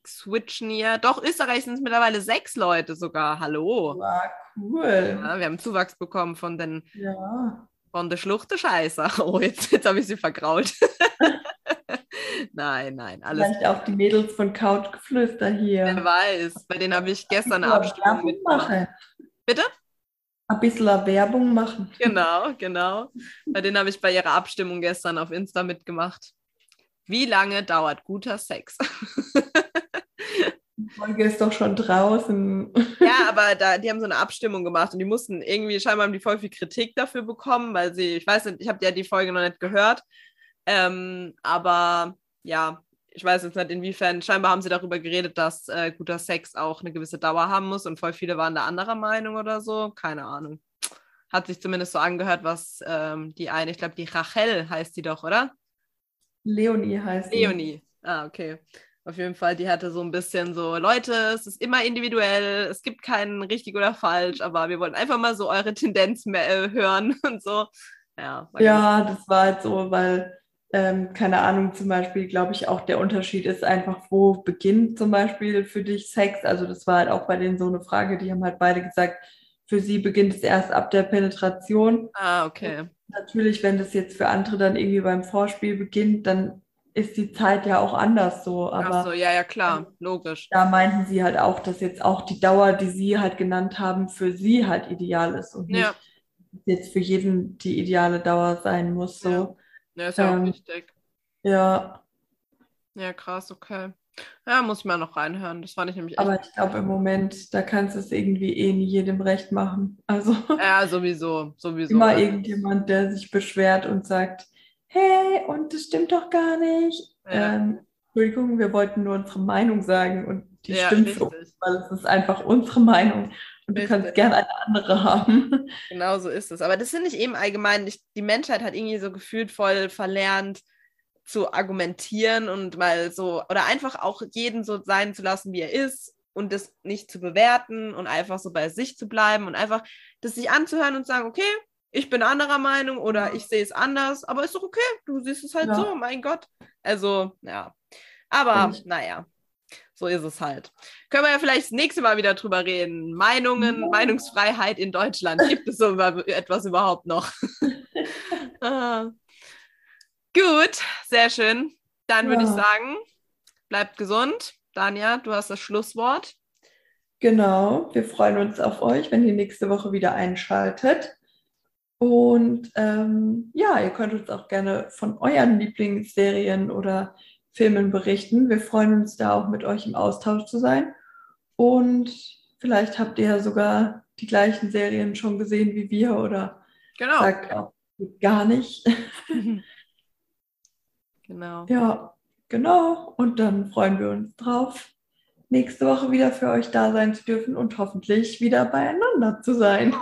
switchen hier. Doch, Österreich sind es mittlerweile sechs Leute sogar. Hallo. Ja, cool. Ja, wir haben Zuwachs bekommen von den ja. von der Schluchte Scheiße. Oh, jetzt, jetzt habe ich sie vergrault. nein, nein, alles. Vielleicht auch die Mädels von Couchgeflüster hier. Wer weiß, bei denen habe ich gestern eine Abstimmung mitgemacht. Bitte? Ein bisschen Werbung machen. Genau, genau. Bei denen habe ich bei ihrer Abstimmung gestern auf Insta mitgemacht. Wie lange dauert guter Sex? Die Folge ist doch schon draußen. Ja, aber da, die haben so eine Abstimmung gemacht und die mussten irgendwie, scheinbar haben die voll viel Kritik dafür bekommen, weil sie, ich weiß nicht, ich habe ja die Folge noch nicht gehört. Ähm, aber ja, ich weiß jetzt nicht inwiefern, scheinbar haben sie darüber geredet, dass äh, guter Sex auch eine gewisse Dauer haben muss und voll viele waren da anderer Meinung oder so. Keine Ahnung. Hat sich zumindest so angehört, was ähm, die eine, ich glaube, die Rachel heißt die doch, oder? Leonie heißt sie. Leonie. Ah, okay. Auf jeden Fall, die hatte so ein bisschen so, Leute, es ist immer individuell, es gibt keinen richtig oder falsch, aber wir wollten einfach mal so eure Tendenz mehr, äh, hören und so. Ja, ja das war halt so, weil, ähm, keine Ahnung, zum Beispiel, glaube ich, auch der Unterschied ist einfach, wo beginnt zum Beispiel für dich Sex? Also das war halt auch bei denen so eine Frage, die haben halt beide gesagt, für sie beginnt es erst ab der Penetration. Ah, okay. Und natürlich, wenn das jetzt für andere dann irgendwie beim Vorspiel beginnt, dann ist die Zeit ja auch anders so. Aber Ach so, ja, ja, klar, logisch. Da meinten sie halt auch, dass jetzt auch die Dauer, die sie halt genannt haben, für sie halt ideal ist und nicht jetzt für jeden die ideale Dauer sein muss. So. Ja, ja ist ja ähm, auch wichtig. Ja. Ja, krass, okay. Ja, muss ich mal noch reinhören. Das fand ich nämlich. Aber ich glaube, im Moment, da kannst du es irgendwie eh nie jedem recht machen. Also. Ja, sowieso, sowieso. Immer irgendjemand, der sich beschwert und sagt, hey, und das stimmt doch gar nicht. Ja. Ähm, Entschuldigung, wir wollten nur unsere Meinung sagen und die ja, stimmt uns, weil es ist einfach unsere Meinung. Du kannst gerne eine andere haben. Genau so ist es. Aber das finde ich eben allgemein, ich, die Menschheit hat irgendwie so gefühlt voll verlernt zu argumentieren und mal so, oder einfach auch jeden so sein zu lassen, wie er ist und das nicht zu bewerten und einfach so bei sich zu bleiben und einfach das sich anzuhören und sagen, okay, ich bin anderer Meinung oder ich sehe es anders, aber ist doch okay, du siehst es halt ja. so, mein Gott. Also, ja. Aber, naja, so ist es halt. Können wir ja vielleicht das nächste Mal wieder drüber reden. Meinungen, ja. Meinungsfreiheit in Deutschland. Gibt es so etwas überhaupt noch? ah. Gut, sehr schön. Dann würde ja. ich sagen, bleibt gesund. Danja, du hast das Schlusswort. Genau, wir freuen uns auf euch, wenn ihr nächste Woche wieder einschaltet. Und ähm, ja, ihr könnt uns auch gerne von euren Lieblingsserien oder Filmen berichten. Wir freuen uns da auch mit euch im Austausch zu sein. Und vielleicht habt ihr ja sogar die gleichen Serien schon gesehen wie wir oder genau. sagt auch gar nicht. genau. Ja, genau. Und dann freuen wir uns drauf, nächste Woche wieder für euch da sein zu dürfen und hoffentlich wieder beieinander zu sein.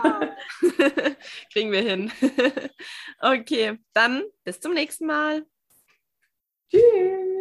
Kriegen wir hin. okay, dann bis zum nächsten Mal. Tschüss.